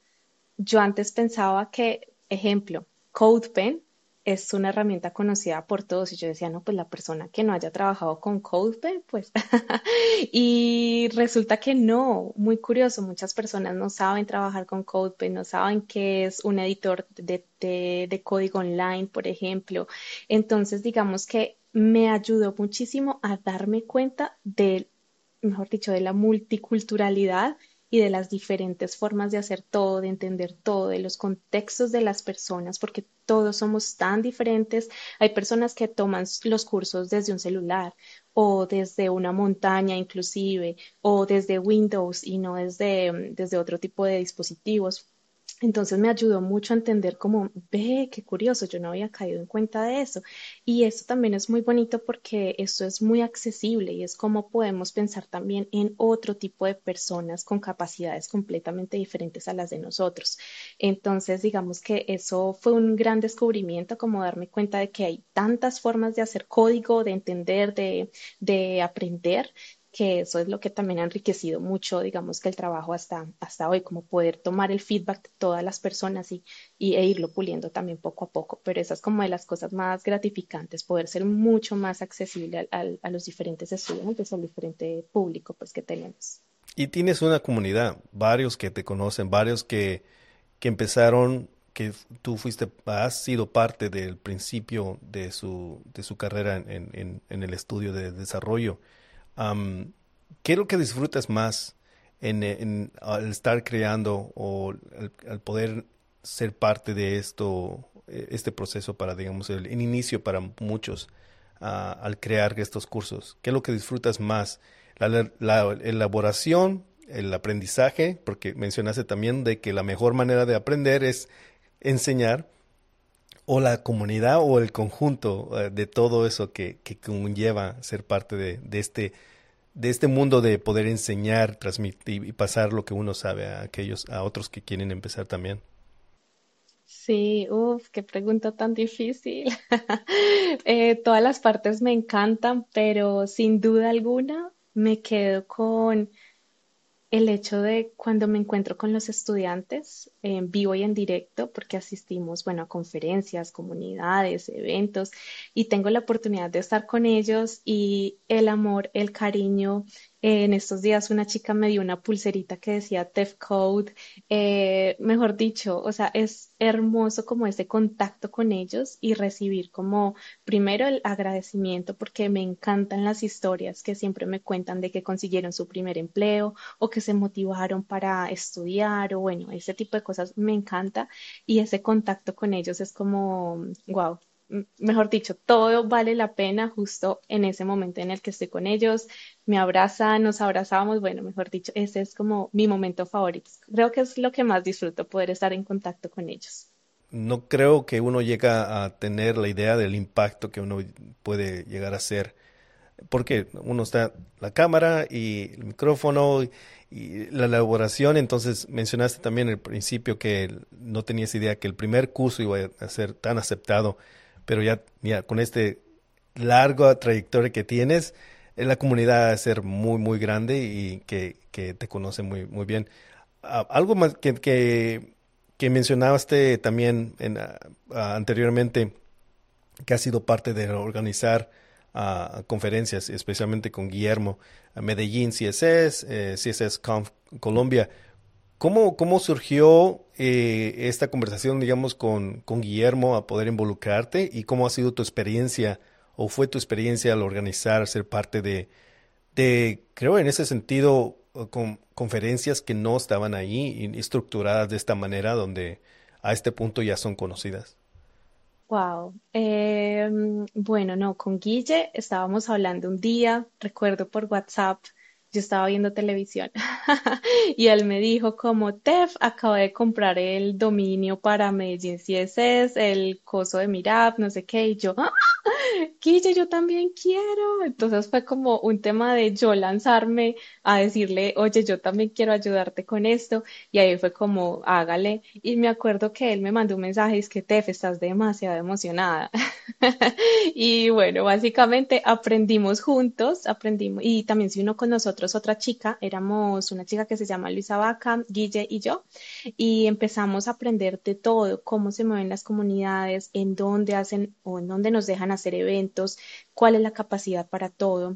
[SPEAKER 2] Yo antes pensaba que, ejemplo, CodePen es una herramienta conocida por todos. Y yo decía, no, pues la persona que no haya trabajado con CodePen, pues, y resulta que no, muy curioso, muchas personas no saben trabajar con CodePen, no saben qué es un editor de, de código online, por ejemplo. Entonces, digamos que me ayudó muchísimo a darme cuenta de, mejor dicho, de la multiculturalidad y de las diferentes formas de hacer todo, de entender todo, de los contextos de las personas, porque todos somos tan diferentes. Hay personas que toman los cursos desde un celular o desde una montaña inclusive, o desde Windows y no desde, desde otro tipo de dispositivos. Entonces me ayudó mucho a entender como, ve, qué curioso, yo no había caído en cuenta de eso. Y eso también es muy bonito porque eso es muy accesible y es como podemos pensar también en otro tipo de personas con capacidades completamente diferentes a las de nosotros. Entonces, digamos que eso fue un gran descubrimiento, como darme cuenta de que hay tantas formas de hacer código, de entender, de, de aprender, que eso es lo que también ha enriquecido mucho, digamos que el trabajo hasta, hasta hoy, como poder tomar el feedback de todas las personas y, e irlo puliendo también poco a poco. Pero esa es como de las cosas más gratificantes, poder ser mucho más accesible a, a los diferentes estudiantes, al diferente público pues que tenemos.
[SPEAKER 1] Y tienes una comunidad, varios que te conocen, varios que, que empezaron que tú fuiste, has sido parte del principio de su, de su carrera en, en el estudio de desarrollo. ¿Qué es lo que disfrutas más en, al estar creando o al, poder ser parte de esto, e, este proceso para, digamos, el, inicio para muchos al crear estos cursos? ¿Qué es lo que disfrutas más? La, elaboración, el aprendizaje, porque mencionaste también de que la mejor manera de aprender es enseñar, o la comunidad o el conjunto eh, de todo eso que, que conlleva ser parte de, de, este de este mundo de poder enseñar, transmitir y pasar lo que uno sabe a aquellos, a otros que quieren empezar también.
[SPEAKER 2] Sí, uff, qué pregunta tan difícil. Eh, todas las partes me encantan, pero sin duda alguna me quedo con el hecho de cuando me encuentro con los estudiantes en vivo y en directo, porque asistimos, bueno, a conferencias, comunidades, eventos, y tengo la oportunidad de estar con ellos y el amor, el cariño, en estos días una chica me dio una pulserita que decía Tef Code, eh, mejor dicho, o sea, es hermoso como ese contacto con ellos y recibir como primero el agradecimiento porque me encantan las historias que siempre me cuentan de que consiguieron su primer empleo o que se motivaron para estudiar o bueno, ese tipo de cosas me encanta y ese contacto con ellos es como, wow, mejor dicho, todo vale la pena justo en ese momento en el que estoy con ellos, me abrazan, nos abrazamos, bueno, mejor dicho, ese es como mi momento favorito. Creo que es lo que más disfruto, poder estar en contacto con ellos.
[SPEAKER 1] No creo que uno llega a tener la idea del impacto que uno puede llegar a hacer, porque uno está la cámara y el micrófono y la elaboración, entonces mencionaste también al principio que no tenías idea que el primer curso iba a ser tan aceptado pero ya, mira, con este largo trayectoria que tienes, eh, la comunidad va a ser muy, muy grande y que, te conoce muy, muy bien. Algo más que, que, mencionaste también en, anteriormente, que ha sido parte de organizar conferencias, especialmente con Guillermo, Medellín CSS, eh, CSS Conf Colombia. ¿Cómo, cómo surgió eh, esta conversación, digamos, con, con, Guillermo a poder involucrarte y cómo ha sido tu experiencia o fue tu experiencia al organizar, ser parte de, de creo en ese sentido, con conferencias que no estaban ahí estructuradas de esta manera, donde a este punto ya son conocidas?
[SPEAKER 2] Wow. Em, bueno, no, con Guille estábamos hablando un día, recuerdo por WhatsApp, yo estaba viendo televisión y él me dijo como, Tef, acabo de comprar el dominio para Medellín CSS, el coso de Mirap, no sé qué, y yo, ¡Ah! Guille, yo también quiero. Entonces fue como un tema de yo lanzarme a decirle, oye, yo también quiero ayudarte con esto. Y ahí fue como, hágale. Y me acuerdo que él me mandó un mensaje, es que Tef, estás demasiado emocionada. y bueno, básicamente aprendimos juntos, aprendimos, y también se uno con nosotros otra chica, éramos una chica que se llama Luisa Vaca, Guille y yo, y empezamos a aprender de todo, cómo se mueven las comunidades, en dónde hacen o en dónde nos dejan hacer eventos, cuál es la capacidad para todo.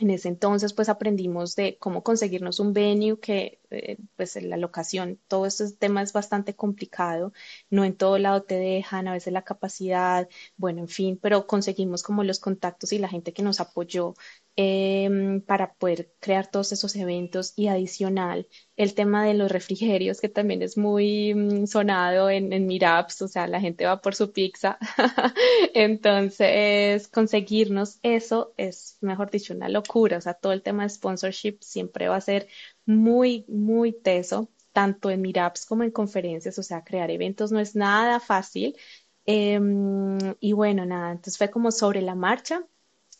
[SPEAKER 2] En ese entonces, pues aprendimos de cómo conseguirnos un venue que, eh, pues la locación, todo este tema es bastante complicado, no en todo lado te dejan, a veces la capacidad, bueno, en fin, pero conseguimos como los contactos y la gente que nos apoyó Em, para poder crear todos esos eventos y adicional el tema de los refrigerios que también es muy mm, sonado en, en Meetups, o sea, la gente va por su pizza. Entonces, conseguirnos eso es, mejor dicho, una locura. O sea, todo el tema de sponsorship siempre va a ser muy, muy teso, tanto en Meetups como en conferencias. O sea, crear eventos no es nada fácil. Em, y bueno, nada, entonces fue como sobre la marcha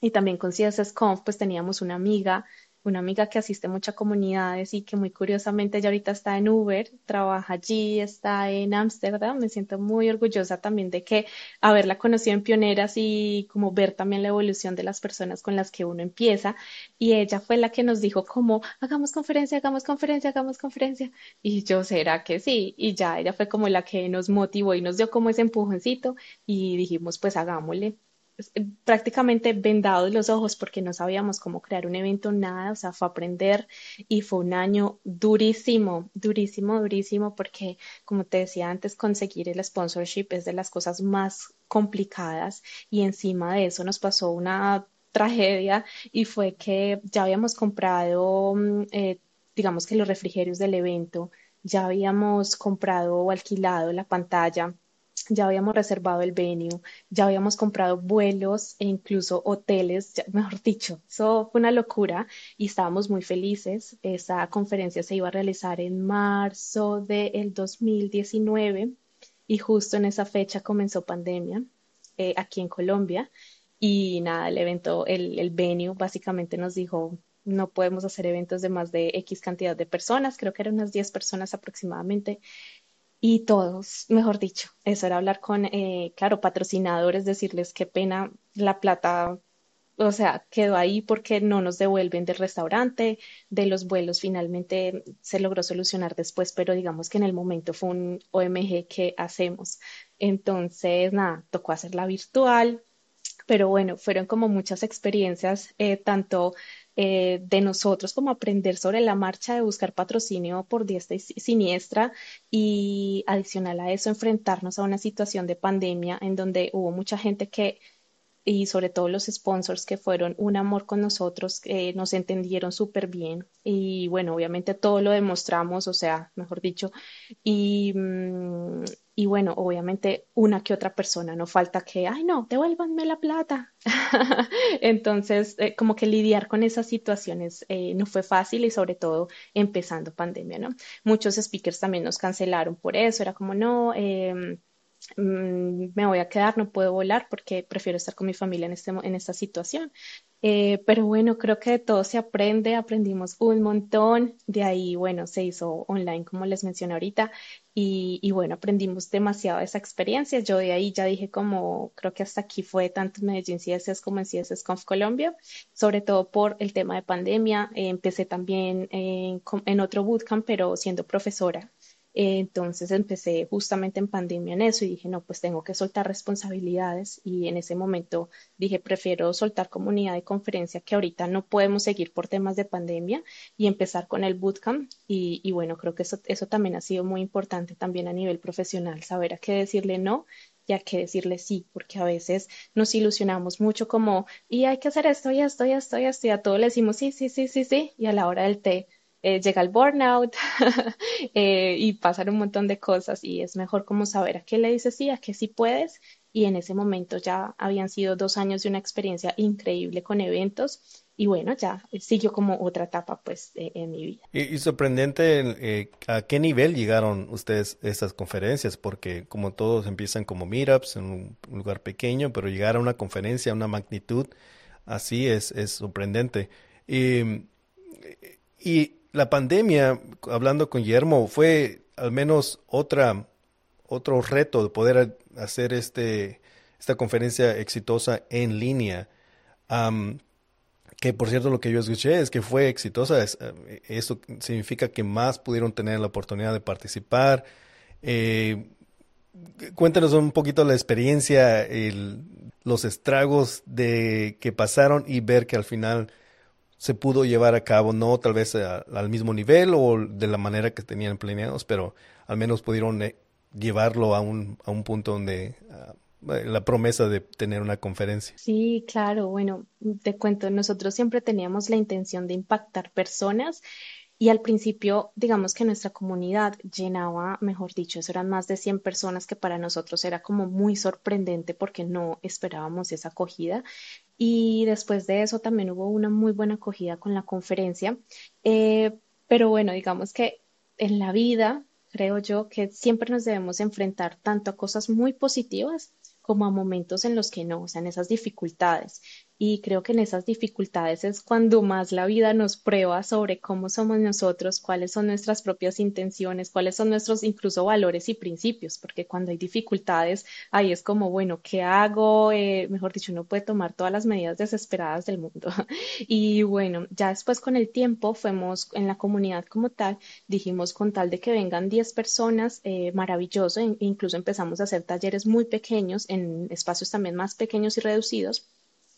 [SPEAKER 2] y también con CSS pues teníamos una amiga, una amiga que asiste a muchas comunidades y que muy curiosamente ya ahorita está en Uber, trabaja allí, está en Ámsterdam. Me siento muy orgullosa también de que haberla conocido en Pioneras y como ver también la evolución de las personas con las que uno empieza. Y ella fue la que nos dijo como, hagamos conferencia, hagamos conferencia, hagamos conferencia. Y yo, ¿será que sí? Y ya ella fue como la que nos motivó y nos dio como ese empujoncito y dijimos, pues hagámosle. Eh, prácticamente vendados los ojos porque no sabíamos cómo crear un evento, nada, o sea, fue aprender y fue un año durísimo, durísimo, durísimo, porque como te decía antes, conseguir el sponsorship es de las cosas más complicadas y encima de eso nos pasó una tragedia y fue que ya habíamos comprado, mm, eh, digamos que los refrigerios del evento, ya habíamos comprado o alquilado la pantalla ya habíamos reservado el venue, ya habíamos comprado vuelos e incluso hoteles, mejor dicho, eso fue una locura y estábamos muy felices. Esa conferencia se iba a realizar en marzo del 2019 y justo en esa fecha comenzó pandemia eh, aquí en Colombia y nada, el evento, el, el venue básicamente nos dijo no podemos hacer eventos de más de X cantidad de personas, creo que eran unas 10 personas aproximadamente, y todos, mejor dicho, eso era hablar con, eh, claro, patrocinadores, decirles qué pena la plata o sea, quedó ahí porque no nos devuelven del restaurante, de los vuelos finalmente se logró solucionar después, pero digamos que en el momento fue un OMG que hacemos. Entonces, nada, tocó hacerla virtual, pero bueno, fueron como muchas experiencias, eh, tanto eh, de nosotros como aprender sobre la marcha de buscar patrocinio por diestra y siniestra y adicional a eso enfrentarnos a una situación de pandemia en donde hubo mucha gente que y sobre todo los sponsors que fueron un amor con nosotros, que nos entendieron súper bien y bueno, obviamente todo lo demostramos, o sea, mejor dicho, y, mm, y bueno, obviamente una que otra persona, no falta que, ay no, devuélvanme la plata. Entonces, eh, como que lidiar con esas situaciones eh, no fue fácil y sobre todo empezando pandemia, ¿no? Muchos speakers también nos cancelaron por eso, era como, no, eh, Mm, me voy a quedar, no puedo volar porque prefiero estar con mi familia en, este, en esta situación. Eh, pero bueno, creo que de todo se aprende, aprendimos un montón, de ahí, bueno, se hizo online, como les mencioné ahorita, y, bueno, aprendimos demasiado de esa experiencia. Yo de ahí ya dije como, creo que hasta aquí fue tanto en Medellín CSS como en CSS Conf Colombia, sobre todo por el tema de pandemia. Eh, empecé también en, en otro bootcamp, pero siendo profesora entonces empecé justamente en pandemia en eso y dije, no, pues tengo que soltar responsabilidades y en ese momento dije, prefiero soltar comunidad de conferencia que ahorita no podemos seguir por temas de pandemia y empezar con el bootcamp y, bueno, creo que eso, eso también ha sido muy importante también a nivel profesional, saber a qué decirle no y a qué decirle sí, porque a veces nos ilusionamos mucho como, y hay que hacer esto y esto y esto y esto y a todos le decimos sí, sí, sí, sí, sí y a la hora del té eh, llega el burnout eh, y pasan un montón de cosas y es mejor como saber a qué le dices sí, a qué sí puedes y en ese momento ya habían sido dos años de una experiencia increíble con eventos y bueno, ya siguió como otra etapa pues en mi vida.
[SPEAKER 1] Y, sorprendente eh, a qué nivel llegaron ustedes estas conferencias, porque como todos empiezan como meetups en un, lugar pequeño, pero llegar a una conferencia a una magnitud así es, es sorprendente. y la pandemia, hablando con Guillermo, fue al menos otra, otro reto de poder hacer este, esta conferencia exitosa en línea. que por cierto lo que yo escuché es que fue exitosa. Eh, eso significa que más pudieron tener la oportunidad de participar. Eh, cuéntanos un poquito la experiencia, los estragos de que pasaron y ver que al final se pudo llevar a cabo, no tal vez al mismo nivel o de la manera que tenían planeados, pero al menos pudieron eh, llevarlo a un, a un punto donde ah, la promesa de tener una conferencia.
[SPEAKER 2] Sí, claro, bueno, te cuento, nosotros siempre teníamos la intención de impactar personas y al principio, digamos que nuestra comunidad llenaba, mejor dicho, eso eran más de 100 personas que para nosotros era como muy sorprendente porque no esperábamos esa acogida. Y después de eso también hubo una muy buena acogida con la conferencia. Eh, pero bueno, digamos que en la vida creo yo que siempre nos debemos enfrentar tanto a cosas muy positivas como a momentos en los que no, o sea, en esas dificultades. Y creo que en esas dificultades es cuando más la vida nos prueba sobre cómo somos nosotros, cuáles son nuestras propias intenciones, cuáles son nuestros incluso valores y principios, porque cuando hay dificultades, ahí es como, bueno, ¿qué hago? Eh, mejor dicho, uno puede tomar todas las medidas desesperadas del mundo. y bueno, ya después con el tiempo fuimos en la comunidad como tal, dijimos con tal de que vengan 10 personas, eh, maravilloso, e incluso empezamos a hacer talleres muy pequeños en espacios también más pequeños y reducidos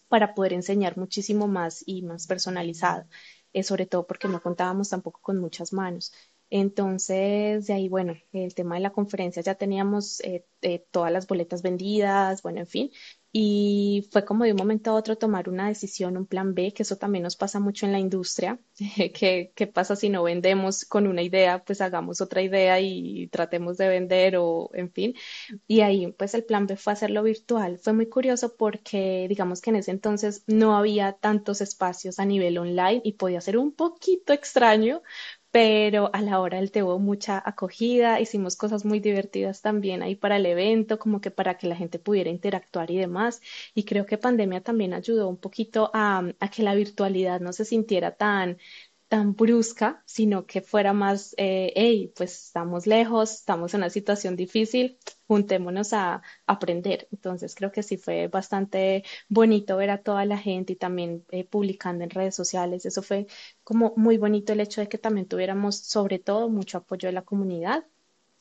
[SPEAKER 2] para poder enseñar muchísimo más y más personalizado, eh, sobre todo porque no contábamos tampoco con muchas manos. Entonces, de ahí, bueno, el tema de la conferencia ya teníamos eh, eh, todas las boletas vendidas, bueno, en fin, y fue como de un momento a otro tomar una decisión, un plan B, que eso también nos pasa mucho en la industria, que qué pasa si no vendemos con una idea, pues hagamos otra idea y tratemos de vender o en fin. Y ahí pues el plan B fue hacerlo virtual. Fue muy curioso porque digamos que en ese entonces no había tantos espacios a nivel online y podía ser un poquito extraño, pero a la hora del té hubo mucha acogida, hicimos cosas muy divertidas también ahí para el evento, como que para que la gente pudiera interactuar y demás. Y creo que pandemia también ayudó un poquito a, a que la virtualidad no se sintiera tan tan brusca, sino que fuera más, eh, hey, pues estamos lejos, estamos en una situación difícil, juntémonos a aprender. Entonces creo que sí fue bastante bonito ver a toda la gente y también eh, publicando en redes sociales. Eso fue como muy bonito el hecho de que también tuviéramos sobre todo mucho apoyo de la comunidad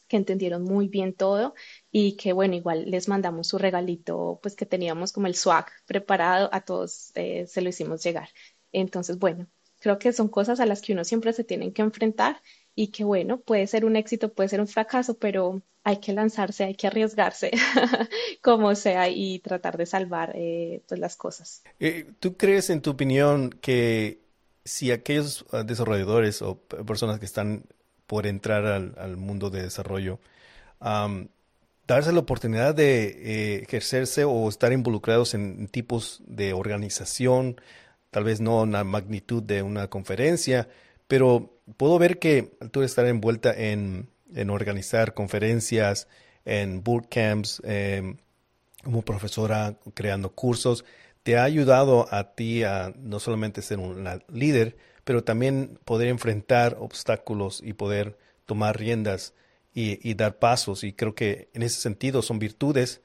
[SPEAKER 2] que entendieron muy bien todo y que bueno, igual les mandamos su regalito, pues que teníamos como el swag preparado, a todos eh, se lo hicimos llegar. Entonces, bueno, creo que son cosas a las que uno siempre se tiene que enfrentar y que bueno, puede ser un éxito, puede ser un fracaso, pero hay que lanzarse, hay que arriesgarse como sea y tratar de salvar eh, pues las cosas.
[SPEAKER 1] Eh, ¿Tú crees, en tu opinión, que si aquellos ah, desarrolladores o personas que están por entrar al, mundo de desarrollo, darse la oportunidad de eh, ejercerse o estar involucrados en tipos de organización, tal vez no una magnitud de una conferencia, pero puedo ver que tú estar envuelta en, organizar conferencias, en bootcamps, em, como profesora creando cursos, te ha ayudado a ti a no solamente ser una líder, pero también poder enfrentar obstáculos y poder tomar riendas y, dar pasos. Y creo que en ese sentido son virtudes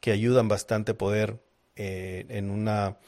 [SPEAKER 1] que ayudan bastante a poder eh, en una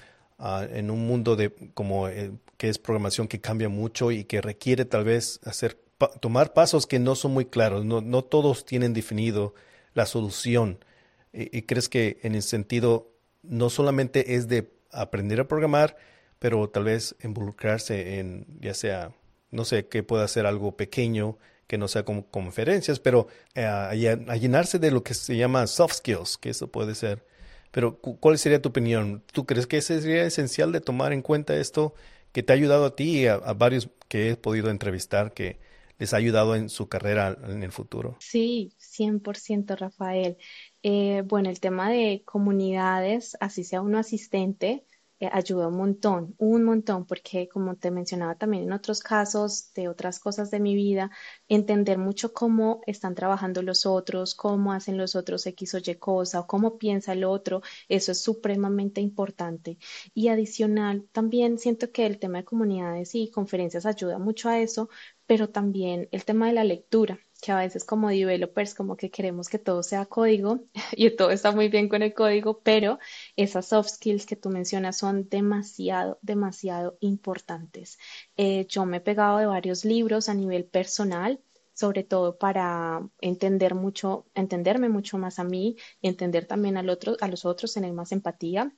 [SPEAKER 1] ah, en un mundo de como eh, que es programación que cambia mucho y que requiere tal vez hacer tomar pasos que no son muy claros. No, no todos tienen definido la solución. y crees que en ese sentido no solamente es de aprender a programar, pero tal vez involucrarse en, ya sea, no sé, que pueda ser algo pequeño, que no sea como conferencias, pero eh, a, llenarse de lo que se llama soft skills, que eso puede ser. Pero, ¿cuál sería tu opinión? ¿Tú crees que sería esencial de tomar en cuenta esto que te ha ayudado a ti y a, varios que he podido entrevistar que les ha ayudado en su carrera en el futuro?
[SPEAKER 2] Sí, 100% Rafael. Eh, bueno, el tema de comunidades, así sea uno asistente, eh, ayuda un montón, un montón, porque como te mencionaba también en otros casos de otras cosas de mi vida, entender mucho cómo están trabajando los otros, cómo hacen los otros X o Y cosa, o cómo piensa el otro, eso es supremamente importante. Y adicional, también siento que el tema de comunidades y conferencias ayuda mucho a eso, pero también el tema de la lectura que a veces como developers como que queremos que todo sea código y todo está muy bien con el código, pero esas soft skills que tú mencionas son demasiado, demasiado importantes. Eh, yo me he pegado de varios libros a nivel personal sobre todo para entender mucho, entenderme mucho más a mí, entender también al otro, a los otros, tener más empatía.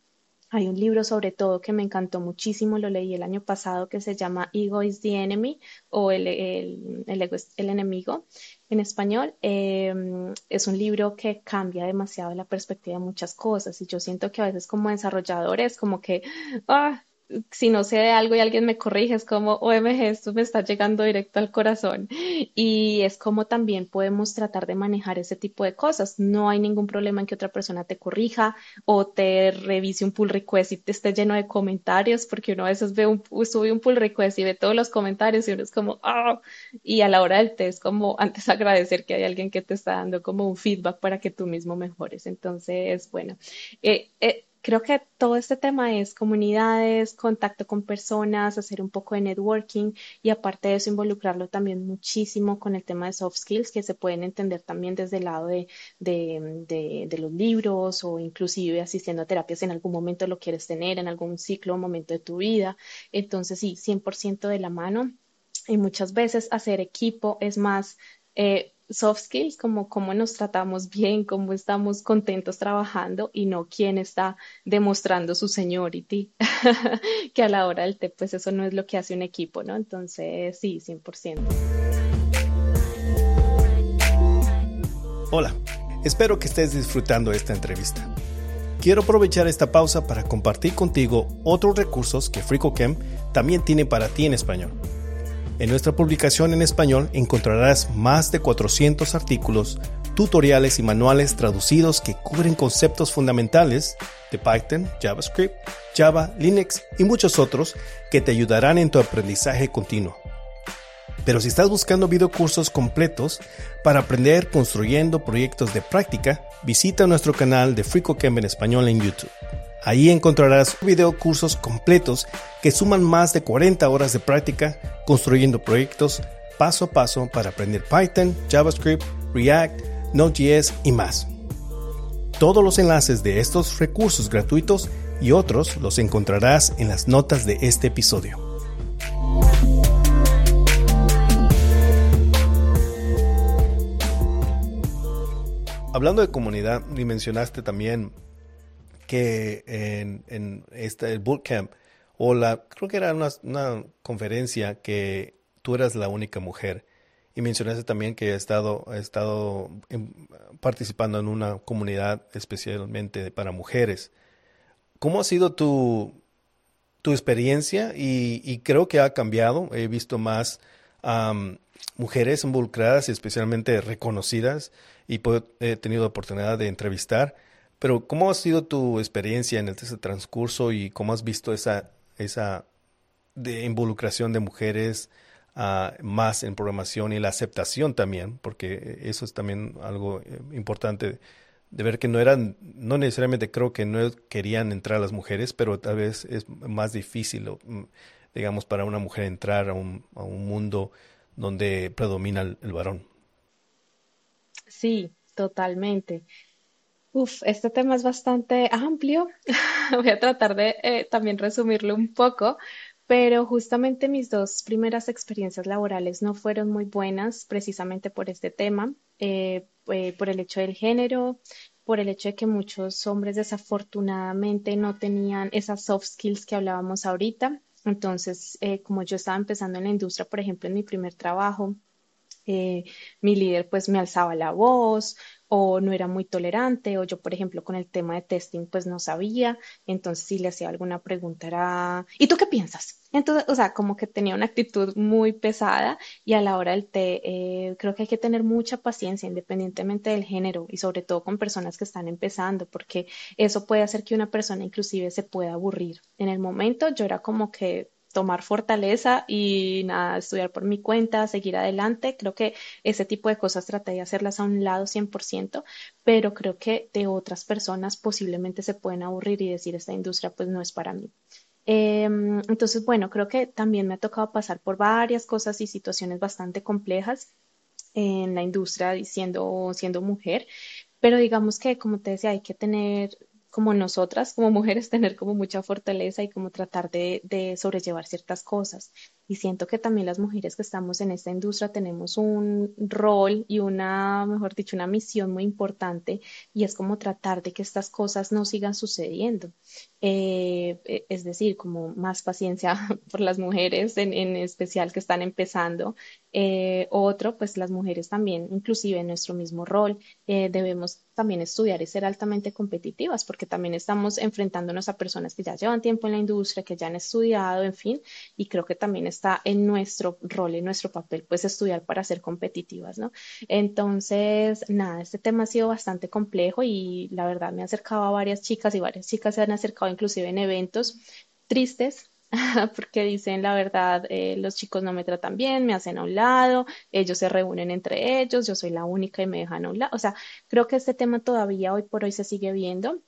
[SPEAKER 2] Hay un libro sobre todo que me encantó muchísimo, lo leí el año pasado, que se llama Ego is the Enemy o El, el, ego es el enemigo en español. Em, es un libro que cambia demasiado la perspectiva de muchas cosas y yo siento que a veces como desarrolladores como que, ah, si no sé de algo y alguien me corrige, es como, OMG, esto me está llegando directo al corazón. Y es como también podemos tratar de manejar ese tipo de cosas. No hay ningún problema en que otra persona te corrija o te revise un pull request y te esté lleno de comentarios, porque uno a veces ve un, sube un pull request y ve todos los comentarios y uno es como, ah, y a la hora del test, como antes agradecer que hay alguien que te está dando como un feedback para que tú mismo mejores. Entonces, bueno, eh, eh, Creo que todo este tema es comunidades, contacto con personas, hacer un poco de networking y aparte de eso involucrarlo también muchísimo con el tema de soft skills que se pueden entender también desde el lado de, de, de, los libros o inclusive asistiendo a terapias en algún momento lo quieres tener, en algún ciclo o momento de tu vida. Entonces sí, 100% de la mano. Y muchas veces hacer equipo es más eh, soft skills, como cómo nos tratamos bien, cómo estamos contentos trabajando y no quién está demostrando su seniority, que a la hora del té, pues eso no es lo que hace un equipo, ¿no? Entonces, sí, 100%.
[SPEAKER 1] Hola, espero que estés disfrutando esta entrevista. Quiero aprovechar esta pausa para compartir contigo otros recursos que FricoCamp también tiene para ti en español. En nuestra publicación en español encontrarás más de 400 artículos, tutoriales y manuales traducidos que cubren conceptos fundamentales de Python, JavaScript, Java, Linux y muchos otros que te ayudarán en tu aprendizaje continuo. Pero si estás buscando videocursos completos para aprender construyendo proyectos de práctica, visita nuestro canal de FreeCodeCamp en español en YouTube. Ahí encontrarás videocursos completos que suman más de 40 horas de práctica construyendo proyectos paso a paso para aprender Python, JavaScript, React, Node.js y más. Todos los enlaces de estos recursos gratuitos y otros los encontrarás en las notas de este episodio. Hablando de comunidad, y mencionaste también que en, en el bootcamp, o la, creo que era una, una, conferencia que tú eras la única mujer. Y mencionaste también que he estado, he estado participando en una comunidad especialmente para mujeres. ¿Cómo ha sido tu, tu experiencia? Y, y, creo que ha cambiado. He visto más mujeres involucradas y especialmente reconocidas y he tenido la oportunidad de entrevistar. Pero ¿cómo ha sido tu experiencia en este transcurso y cómo has visto esa, esa de involucración de mujeres uh, más en programación y la aceptación también? Porque eso es también algo eh, importante de ver que no eran, no necesariamente creo que no querían entrar las mujeres, pero tal vez es más difícil, mm, digamos, para una mujer entrar a un, a un mundo donde predomina el, el varón.
[SPEAKER 2] Sí, totalmente. Uf, este tema es bastante amplio. Voy a tratar de eh, también resumirlo un poco, pero justamente mis dos primeras experiencias laborales no fueron muy buenas precisamente por este tema, eh, eh, por el hecho del género, por el hecho de que muchos hombres desafortunadamente no tenían esas soft skills que hablábamos ahorita. Entonces, como yo estaba empezando en la industria, por ejemplo, en mi primer trabajo, eh, mi líder pues me alzaba la voz o no era muy tolerante o yo por ejemplo con el tema de testing pues no sabía. Entonces si le hacía alguna pregunta era ¿y tú qué piensas? entonces o sea como que tenía una actitud muy pesada y a la hora del té eh, creo que hay que tener mucha paciencia independientemente del género y sobre todo con personas que están empezando porque eso puede hacer que una persona inclusive se pueda aburrir. En el momento yo era como que tomar fortaleza y nada, estudiar por mi cuenta, seguir adelante. Creo que ese tipo de cosas traté de hacerlas a un lado 100%, pero creo que de otras personas posiblemente se pueden aburrir y decir esta industria pues no es para mí. Em, entonces, bueno, creo que también me ha tocado pasar por varias cosas y situaciones bastante complejas en la industria siendo, siendo mujer, pero digamos que, como te decía, hay que tener como nosotras, como mujeres, tener como mucha fortaleza y como tratar de, sobrellevar ciertas cosas. Y siento que también las mujeres que estamos en esta industria tenemos un rol y una, mejor dicho, una misión muy importante y es como tratar de que estas cosas no sigan sucediendo. Eh, e, es decir, como más paciencia por las mujeres en, en especial que están empezando. Eh, otro, pues las mujeres también, inclusive en nuestro mismo rol, eh, debemos también estudiar y ser altamente competitivas porque también estamos enfrentándonos a personas que ya llevan tiempo en la industria, que ya han estudiado, en fin, y creo que también está en nuestro rol, en nuestro papel, pues estudiar para ser competitivas, ¿no? Entonces, nada, este tema ha sido bastante complejo y la verdad me ha acercado a varias chicas y varias chicas se han acercado inclusive en eventos tristes porque dicen la verdad, eh, los chicos no me tratan bien, me hacen a un lado, ellos se reúnen entre ellos, yo soy la única y me dejan a un lado. O sea, creo que este tema todavía hoy por hoy se sigue viendo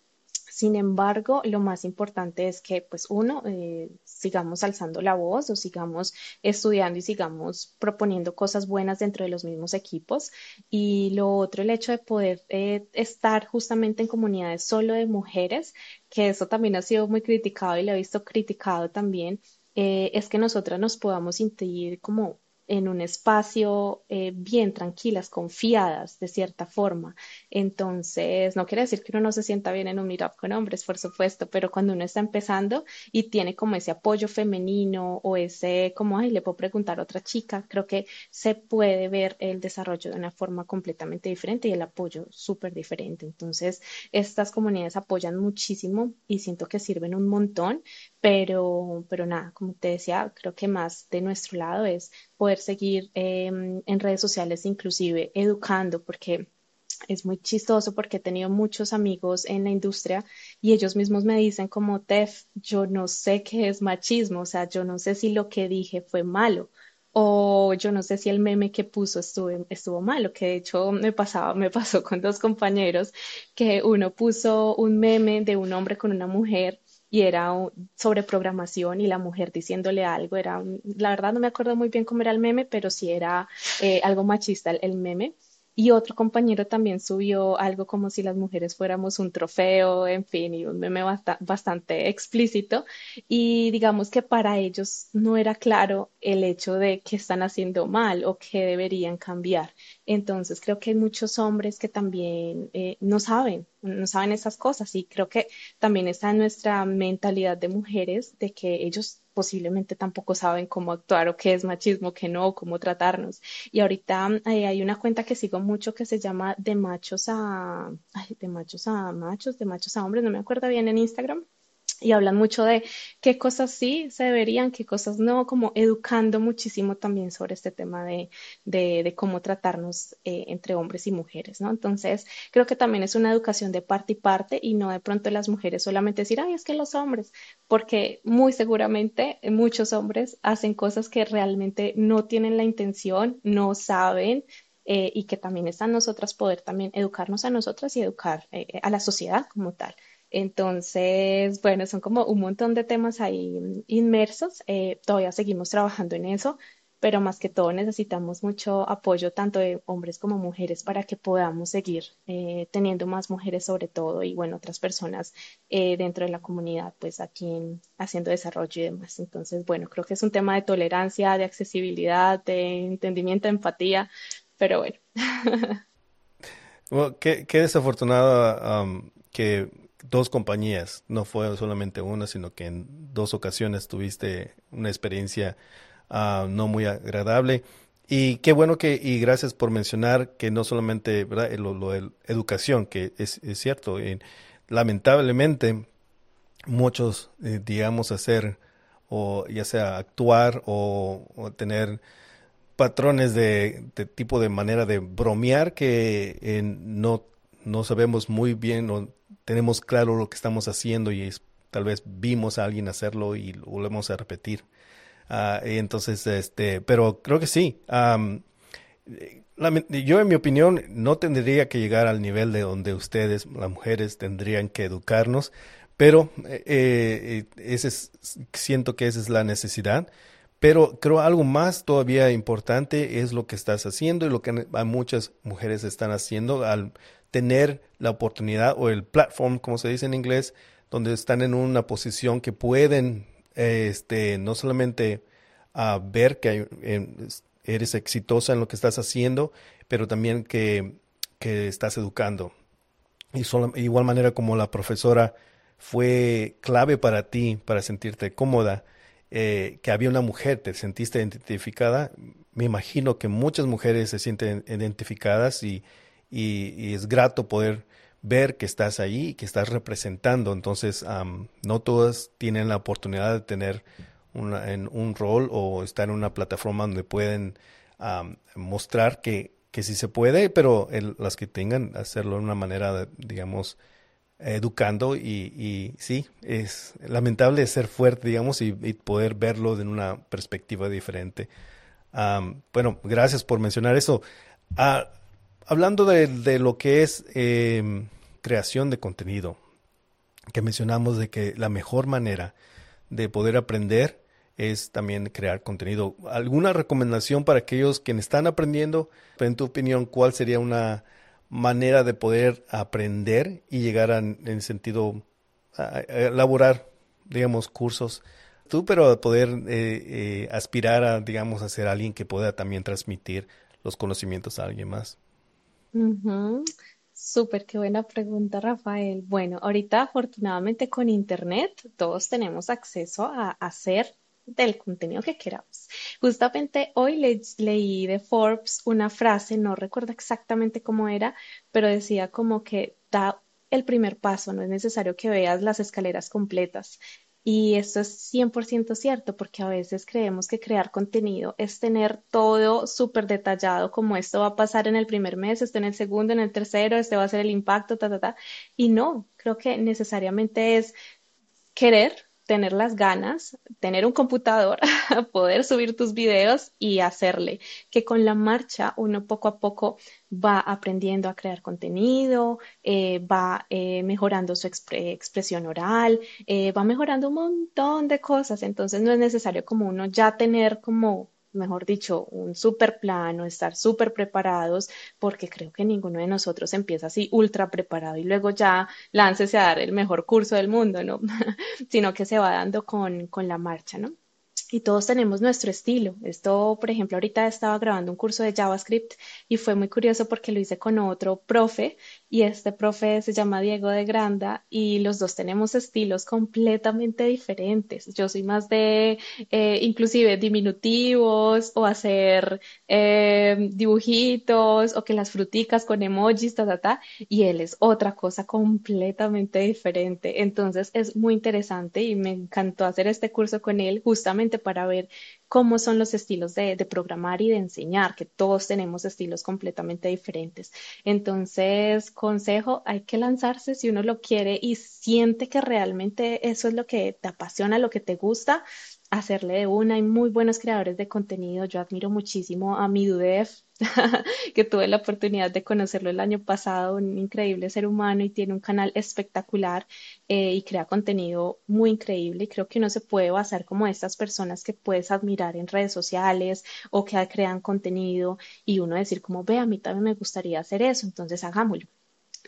[SPEAKER 2] sin embargo, lo más importante es que, pues, uno, eh, sigamos alzando la voz o sigamos estudiando y sigamos proponiendo cosas buenas dentro de los mismos equipos. Y lo otro, el hecho de poder eh, estar justamente en comunidades solo de mujeres, que eso también ha sido muy criticado y lo he visto criticado también, eh, es que nosotras nos podamos sentir como en un espacio eh, bien tranquilas, confiadas de cierta forma. Entonces, no quiere decir que uno no se sienta bien en un meetup con hombres, por supuesto, pero cuando uno está empezando y tiene como ese apoyo femenino o ese como, ay, le puedo preguntar a otra chica, creo que se puede ver el desarrollo de una forma completamente diferente y el apoyo súper diferente. Entonces, estas comunidades apoyan muchísimo y siento que sirven un montón, pero, pero nada, como te decía, creo que más de nuestro lado es poder seguir em, en redes sociales, inclusive educando, porque es muy chistoso porque he tenido muchos amigos en la industria y ellos mismos me dicen como, Tef, yo no sé qué es machismo, o sea, yo no sé si lo que dije fue malo o yo no sé si el meme que puso estuvo, estuvo malo, que de hecho me pasaba, me pasó con dos compañeros, que uno puso un meme de un hombre con una mujer y era sobre programación y la mujer diciéndole algo, era, la verdad no me acuerdo muy bien cómo era el meme, pero sí era eh, algo machista el meme. Y otro compañero también subió algo como si las mujeres fuéramos un trofeo, en fin, y un meme bastante explícito. Y digamos que para ellos no era claro el hecho de que están haciendo mal o que deberían cambiar. Entonces creo que hay muchos hombres que también eh, no saben, no saben esas cosas y creo que también está en nuestra mentalidad de mujeres de que ellos posiblemente tampoco saben cómo actuar o qué es machismo, qué no, cómo tratarnos. Y ahorita eh, hay una cuenta que sigo mucho que se llama de machos a, ay, de machos a machos, de machos a hombres, no me acuerdo bien en Instagram y hablan mucho de qué cosas sí se deberían, qué cosas no, como educando muchísimo también sobre este tema de, de, cómo tratarnos eh, entre hombres y mujeres, ¿no? Entonces, creo que también es una educación de parte y parte y no de pronto las mujeres solamente decir, ay, es que los hombres, porque muy seguramente muchos hombres hacen cosas que realmente no tienen la intención, no saben, eh, y que también está en nosotras poder también educarnos a nosotras y educar eh, a la sociedad como tal. Entonces, bueno, son como un montón de temas ahí inmersos. Eh, todavía seguimos trabajando en eso, pero más que todo necesitamos mucho apoyo tanto de hombres como mujeres para que podamos seguir eh, teniendo más mujeres sobre todo y bueno, otras personas eh, dentro de la comunidad, pues aquí haciendo desarrollo y demás. Entonces, bueno, creo que es un tema de tolerancia, de accesibilidad, de entendimiento, de empatía, pero bueno.
[SPEAKER 1] qué desafortunado que dos compañías, no fue solamente una, sino que en dos ocasiones tuviste una experiencia ah, no muy agradable. Y qué bueno que, y gracias por mencionar que no solamente, ¿verdad? Lo, lo educación, que es, es cierto, lamentablemente muchos, eh, digamos, hacer, o ya sea actuar o, tener patrones de, de, tipo de manera de bromear que eh, no, no sabemos muy bien o tenemos claro lo que estamos haciendo y tal vez vimos a alguien hacerlo y lo volvemos a repetir. Uh, entonces, este, pero creo que sí. yo, en mi opinión, no tendría que llegar al nivel de donde ustedes, las mujeres, tendrían que educarnos, pero eh, eh, ese es, siento que esa es la necesidad. Pero creo algo más todavía importante es lo que estás haciendo y lo que muchas mujeres están haciendo al tener la oportunidad o el platform, como se dice en inglés, donde están en una posición que pueden este, no solamente uh, ver que eres exitosa en lo que estás haciendo, pero también que, que estás educando. Y igual manera como la profesora fue clave para ti, para sentirte cómoda, eh, que había una mujer, te sentiste identificada, me imagino que muchas mujeres se sienten identificadas y, y, es grato poder ver que estás ahí y que estás representando. Entonces, no todas tienen la oportunidad de tener una, en un rol o estar en una plataforma donde pueden mostrar que, que sí se puede, pero las que tengan, hacerlo de una manera, digamos, educando y, y, sí, es lamentable ser fuerte, digamos, y, poder verlo de una perspectiva diferente. bueno, gracias por mencionar eso. Ah, hablando de, lo que es em, creación de contenido, que mencionamos de que la mejor manera de poder aprender es también crear contenido. ¿Alguna recomendación para aquellos que están aprendiendo? En tu opinión, ¿cuál sería una manera de poder aprender y llegar en el sentido a, elaborar, digamos, cursos? Tú, pero poder eh, eh, aspirar a, digamos, a ser alguien que pueda también transmitir los conocimientos a alguien más.
[SPEAKER 2] Súper, qué buena pregunta, Rafael. Bueno, ahorita afortunadamente con Internet todos tenemos acceso a hacer del contenido que queramos. Justamente hoy leí de Forbes una frase, no recuerdo exactamente cómo era, pero decía como que da el primer paso, no es necesario que veas las escaleras completas. Y esto es 100% cierto, porque a veces creemos que crear contenido es tener todo súper detallado, como esto va a pasar en el primer mes, esto en el segundo, en el tercero, este va a ser el impacto, ta, ta, ta. Y no, creo que necesariamente es querer tener las ganas, tener un computador, poder subir tus videos y hacerle. Que con la marcha uno poco a poco va aprendiendo a crear contenido, eh, va eh, mejorando su expresión oral, eh, va mejorando un montón de cosas. Entonces no es necesario como uno ya tener como mejor dicho, un super plano, estar súper preparados, porque creo que ninguno de nosotros empieza así ultra preparado y luego ya láncese a dar el mejor curso del mundo, ¿no? Sino que se va dando con, con la marcha, ¿no? y todos tenemos nuestro estilo. Esto, por ejemplo, ahorita estaba grabando un curso de JavaScript y fue muy curioso porque lo hice con otro profe y este profe se llama Diego de Granda y los dos tenemos estilos completamente diferentes. Yo soy más de eh, inclusive diminutivos o hacer eh, dibujitos o que las fruticas con emojis, ta, ta, ta, y él es otra cosa completamente diferente. Entonces es muy interesante y me encantó hacer este curso con él justamente para ver cómo son los estilos de, programar y de enseñar, que todos tenemos estilos completamente diferentes. Entonces, consejo, hay que lanzarse si uno lo quiere y siente que realmente eso es lo que te apasiona, lo que te gusta, hacerle de una. Hay muy buenos creadores de contenido. Yo admiro muchísimo a Midudef, que tuve la oportunidad de conocerlo el año pasado, un increíble ser humano y tiene un canal espectacular eh, y crea contenido muy increíble. Y creo que uno se puede basar como estas personas que puedes admirar en redes sociales o que crean contenido y uno decir como, ve, a mí también me gustaría hacer eso, entonces hagámoslo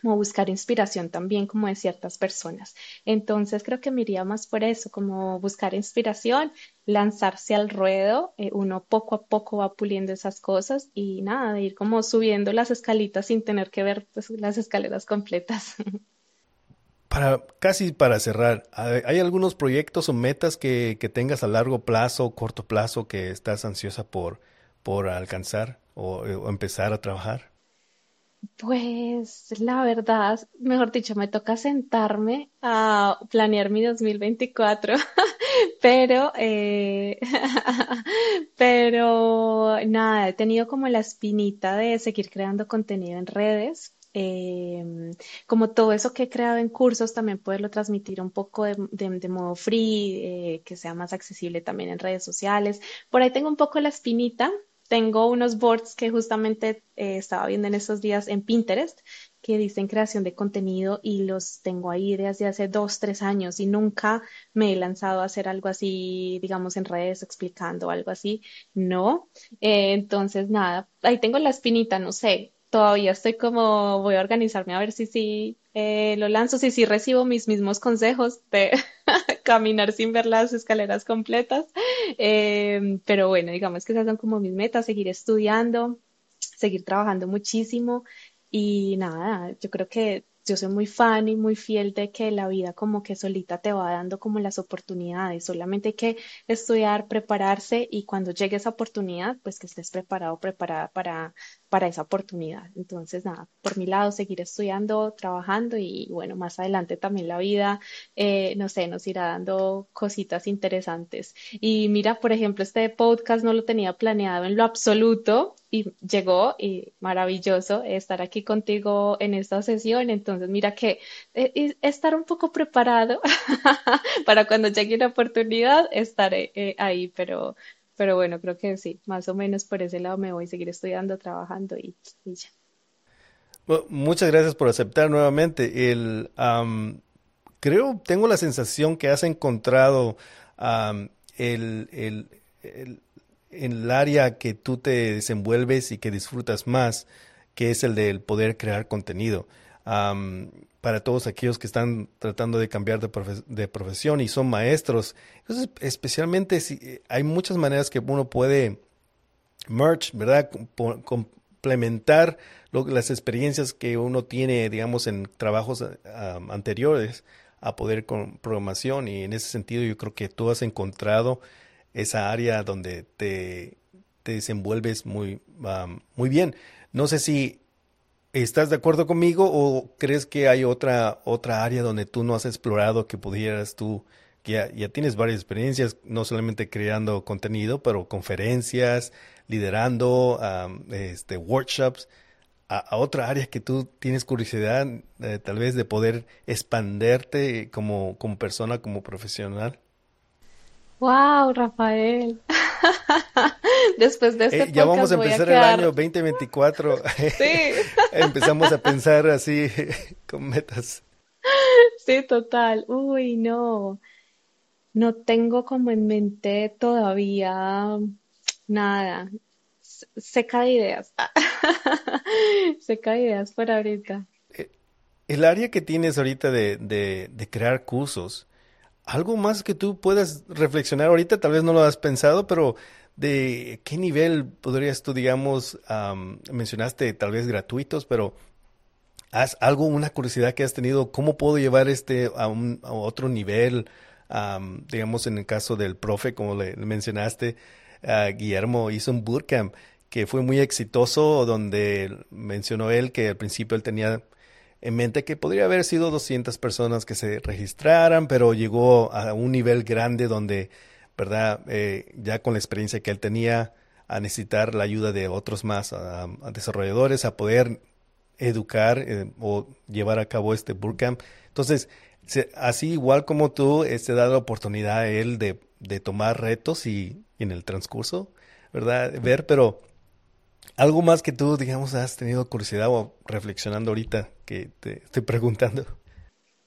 [SPEAKER 2] como buscar inspiración también como de ciertas personas. Entonces creo que me iría más por eso, como buscar inspiración, lanzarse al ruedo, eh, uno poco a poco va puliendo esas cosas y nada, de ir como subiendo las escalitas sin tener que ver pues, las escaleras completas.
[SPEAKER 1] Para, casi para cerrar, ¿hay algunos proyectos o metas que, tengas a largo plazo o corto plazo que estás ansiosa por, por alcanzar o empezar a trabajar?
[SPEAKER 2] Pues la verdad, mejor dicho, me toca sentarme a planear mi 2024, pero, eh, pero nada, he tenido como la espinita de seguir creando contenido en redes. Em, como todo eso que he creado en cursos, también poderlo transmitir un poco de, modo free, eh, que sea más accesible también en redes sociales. Por ahí tengo un poco la espinita, tengo unos boards que justamente eh, estaba viendo en estos días en Pinterest que dicen creación de contenido y los tengo ahí desde hace dos, tres años y nunca me he lanzado a hacer algo así, digamos, en redes explicando algo así. No. Eh, entonces, nada, ahí tengo la espinita, no sé. Todavía estoy como, voy a organizarme a ver si sí eh, lo lanzo, si sí recibo mis mismos consejos de caminar sin ver las escaleras completas. Em, pero bueno, digamos que esas son como mis metas, seguir estudiando, seguir trabajando muchísimo y nada, yo creo que yo soy muy fan y muy fiel de que la vida como que solita te va dando como las oportunidades, solamente hay que estudiar, prepararse y cuando llegue esa oportunidad, pues que estés preparado, preparada para, para esa oportunidad. Entonces, nada, por mi lado, seguir estudiando, trabajando y bueno, más adelante también la vida, eh, no sé, nos irá dando cositas interesantes. Y mira, por ejemplo, este podcast no lo tenía planeado en lo absoluto y llegó y maravilloso estar aquí contigo en esta sesión. Entonces, mira que eh, estar un poco preparado para cuando llegue la oportunidad, estaré eh, ahí, pero, pero bueno, creo que sí, más o menos por ese lado me voy a seguir estudiando, trabajando y, ya.
[SPEAKER 1] muchas gracias por aceptar nuevamente. El, creo, tengo la sensación que has encontrado el, el, el en el área que tú te desenvuelves y que disfrutas más, que es el del poder crear contenido. Para todos aquellos que están tratando de cambiar de, profesión y son maestros, entonces especialmente si eh, hay muchas maneras que uno puede merge, ¿verdad? complementar las experiencias que uno tiene, digamos, en trabajos anteriores a poder con programación y en ese sentido yo creo que tú has encontrado esa área donde te, desenvuelves muy, muy bien. No sé si estás de acuerdo conmigo o crees que hay otra, otra área donde tú no has explorado que pudieras tú, que ya, tienes varias experiencias, no solamente creando contenido, pero conferencias, liderando este, workshops. A, otra área que tú tienes curiosidad, eh, tal vez de poder expanderte como, como persona, como profesional?
[SPEAKER 2] Wow, Rafael. Después de este
[SPEAKER 1] eh, ya vamos a empezar
[SPEAKER 2] el
[SPEAKER 1] año 2024. Sí. Empezamos a pensar así con metas.
[SPEAKER 2] Sí, total. Uy, no. No tengo como en mente todavía nada. Seca de ideas. Seca de ideas por ahorita.
[SPEAKER 1] Eh, el área que tienes ahorita de, de, de crear cursos, algo más que tú puedas reflexionar ahorita, tal vez no lo has pensado, pero de qué nivel podrías tú, digamos, mencionaste tal vez gratuitos, pero haz algo, una curiosidad que has tenido, cómo puedo llevar este a, un, otro nivel, digamos, en el caso del profe, como le, mencionaste, Guillermo hizo un bootcamp que fue muy exitoso, donde mencionó él que al principio él tenía en mente que podría haber sido 200 personas que se registraran, pero llegó a un nivel grande donde, ¿verdad? Eh, ya con la experiencia que él tenía, a necesitar la ayuda de otros más a, desarrolladores, a poder educar eh, o llevar a cabo este bootcamp. Entonces, así igual como tú, se este, da la oportunidad a él de, de tomar retos y, y, en el transcurso, ¿verdad? Ver, pero algo más que tú, digamos, has tenido curiosidad o reflexionando ahorita que te estoy preguntando.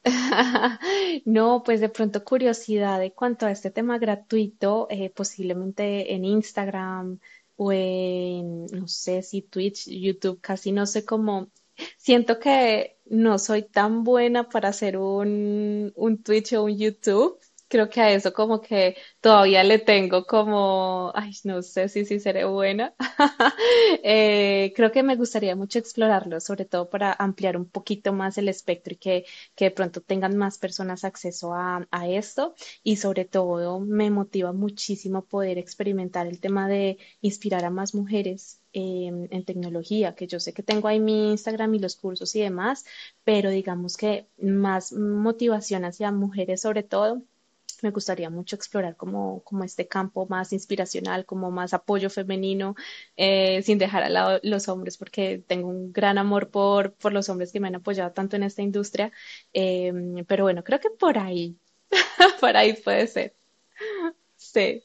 [SPEAKER 2] No, pues de pronto curiosidad de cuanto a este tema gratuito, eh, posiblemente en Instagram o en, no sé si Twitch, YouTube, casi no sé cómo. Siento que no soy tan buena para hacer un, un Twitch o un YouTube creo que a eso como que todavía le tengo como, ay, no sé si sí seré buena. Eh, creo que me gustaría mucho explorarlo, sobre todo para ampliar un poquito más el espectro y que, que de pronto tengan más personas acceso a, a esto. Y sobre todo me motiva muchísimo poder experimentar el tema de inspirar a más mujeres em, en tecnología, que yo sé que tengo ahí mi Instagram y los cursos y demás, pero digamos que más motivación hacia mujeres sobre todo me gustaría mucho explorar como, como este campo más inspiracional, como más apoyo femenino, eh, sin dejar al lado los hombres, porque tengo un gran amor por, por los hombres que me han apoyado tanto en esta industria. Em, pero bueno, creo que por ahí, por ahí puede ser. Sí.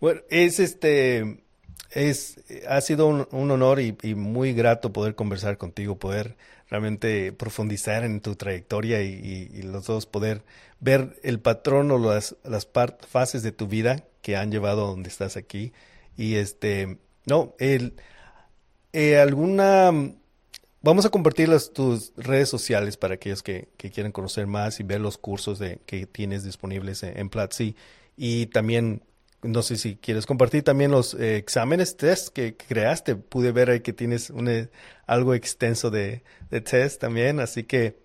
[SPEAKER 1] Bueno, es este, es, ha sido un, honor y, muy grato poder conversar contigo, poder realmente profundizar en tu trayectoria y, los dos poder ver el patrón o las, las fases de tu vida que han llevado a donde estás aquí. Y este, no, el, eh, alguna, vamos a compartir las, tus redes sociales para aquellos que, que quieran conocer más y ver los cursos de, que tienes disponibles en, en Platzi. Y también no sé si quieres compartir también los eh, exámenes test que, creaste. Pude ver ahí que tienes un, eh, algo extenso de, de, test también, así que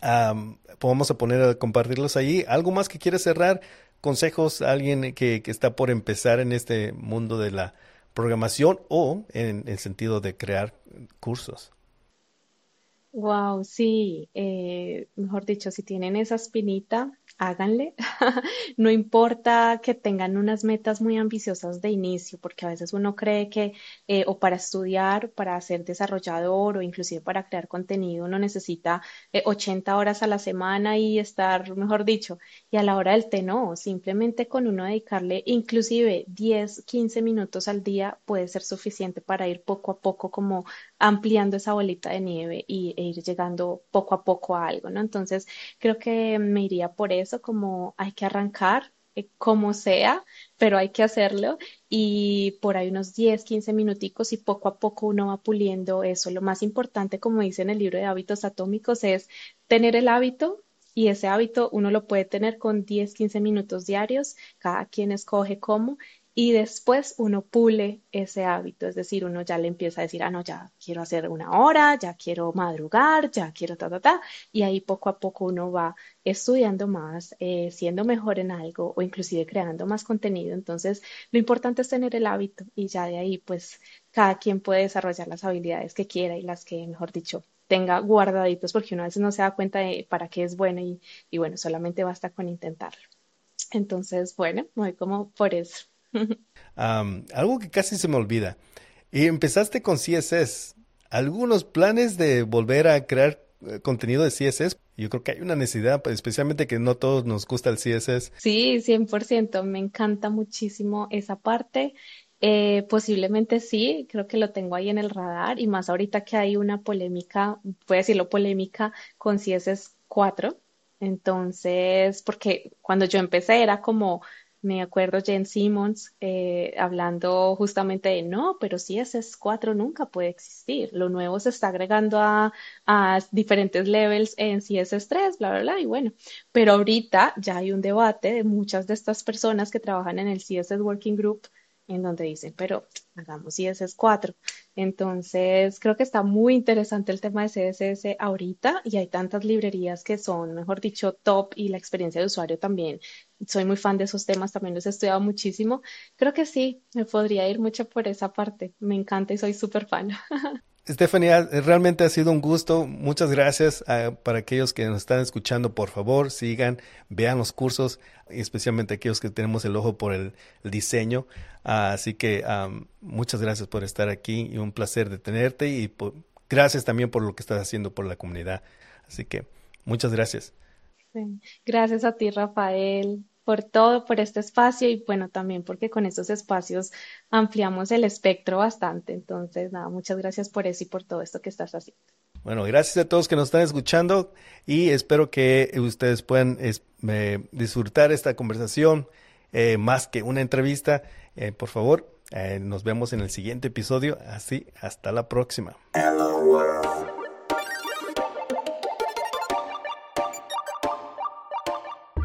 [SPEAKER 1] vamos a poner a compartirlos ahí. ¿Algo más que quieres cerrar? ¿Consejos a alguien que está por empezar en este mundo de la programación o en el sentido de crear cursos?
[SPEAKER 2] Wow, sí, eh, mejor dicho, si tienen esa espinita, háganle. No importa que tengan unas metas muy ambiciosas de inicio, porque a veces uno cree que eh, o para estudiar, para ser desarrollador o inclusive para crear contenido, uno necesita 80 eh, horas a la semana y estar, mejor dicho, y a la hora del té no, simplemente con uno dedicarle inclusive 10, 15 minutos al día puede ser suficiente para ir poco a poco como ampliando esa bolita de nieve y, e ir llegando poco a poco a algo, ¿no? Entonces, creo que me iría por eso, como hay que arrancar eh, como sea, pero hay que hacerlo y por ahí unos 10, 15 minuticos y poco a poco uno va puliendo eso. Lo más importante, como dice en el libro de hábitos atómicos, es tener el hábito y ese hábito uno lo puede tener con 10, 15 minutos diarios, cada quien escoge cómo y después uno pule ese hábito, es decir, uno ya le empieza a decir, ah, no, ya quiero hacer una hora, ya quiero madrugar, ya quiero ta, ta, ta, y ahí poco a poco uno va estudiando más, eh, siendo mejor en algo o inclusive creando más contenido. Entonces, lo importante es tener el hábito y ya de ahí, pues, cada quien puede desarrollar las habilidades que quiera y las que, mejor dicho, tenga guardaditos, porque uno a veces no se da cuenta de para qué es bueno y, y bueno, solamente basta con intentarlo. Entonces, bueno, voy como por eso
[SPEAKER 1] algo que casi se me olvida. Y empezaste con CSS. ¿Algunos planes de volver a crear eh, contenido de CSS. Yo creo que hay una necesidad, pues, especialmente que no todos nos gusta el CSS.
[SPEAKER 2] Sí, 100%. Me encanta muchísimo esa parte. Eh, posiblemente sí, creo que lo tengo ahí en el radar y más ahorita que hay una polémica, voy a decirlo polémica con CSS 4. Entonces, porque cuando yo empecé era como me acuerdo Jen Simmons eh, hablando justamente de no, pero CSS 4 nunca puede existir. Lo nuevo se está agregando a, a diferentes levels en CSS 3, bla, bla, bla. Y bueno, pero ahorita ya hay un debate de muchas de estas personas que trabajan en el CSS Working Group en donde dicen, pero hagamos CSS 4. Entonces, creo que está muy interesante el tema de CSS ahorita y hay tantas librerías que son, mejor dicho, top y la experiencia de usuario también. Soy muy fan de esos temas, también los he estudiado muchísimo. Creo que sí, me podría ir mucho por esa parte. Me encanta y soy súper fan.
[SPEAKER 1] Stephanie, realmente ha sido un gusto. Muchas gracias ah, para aquellos que nos están escuchando. Por favor, sigan, vean los cursos, especialmente aquellos que tenemos el ojo por el, diseño. Ah, así que muchas gracias por estar aquí y un placer de tenerte y gracias también por lo que estás haciendo por la comunidad. Así que muchas gracias.
[SPEAKER 2] Gracias a ti, Rafael por todo, por este espacio y bueno, también porque con estos espacios ampliamos el espectro bastante. Entonces, nada, muchas gracias por eso y por todo esto que estás haciendo.
[SPEAKER 1] Bueno, gracias a todos que nos están escuchando y espero que ustedes puedan disfrutar esta conversación eh, más que una entrevista. Eh, por favor, eh, nos vemos en el siguiente episodio. Así, hasta la próxima.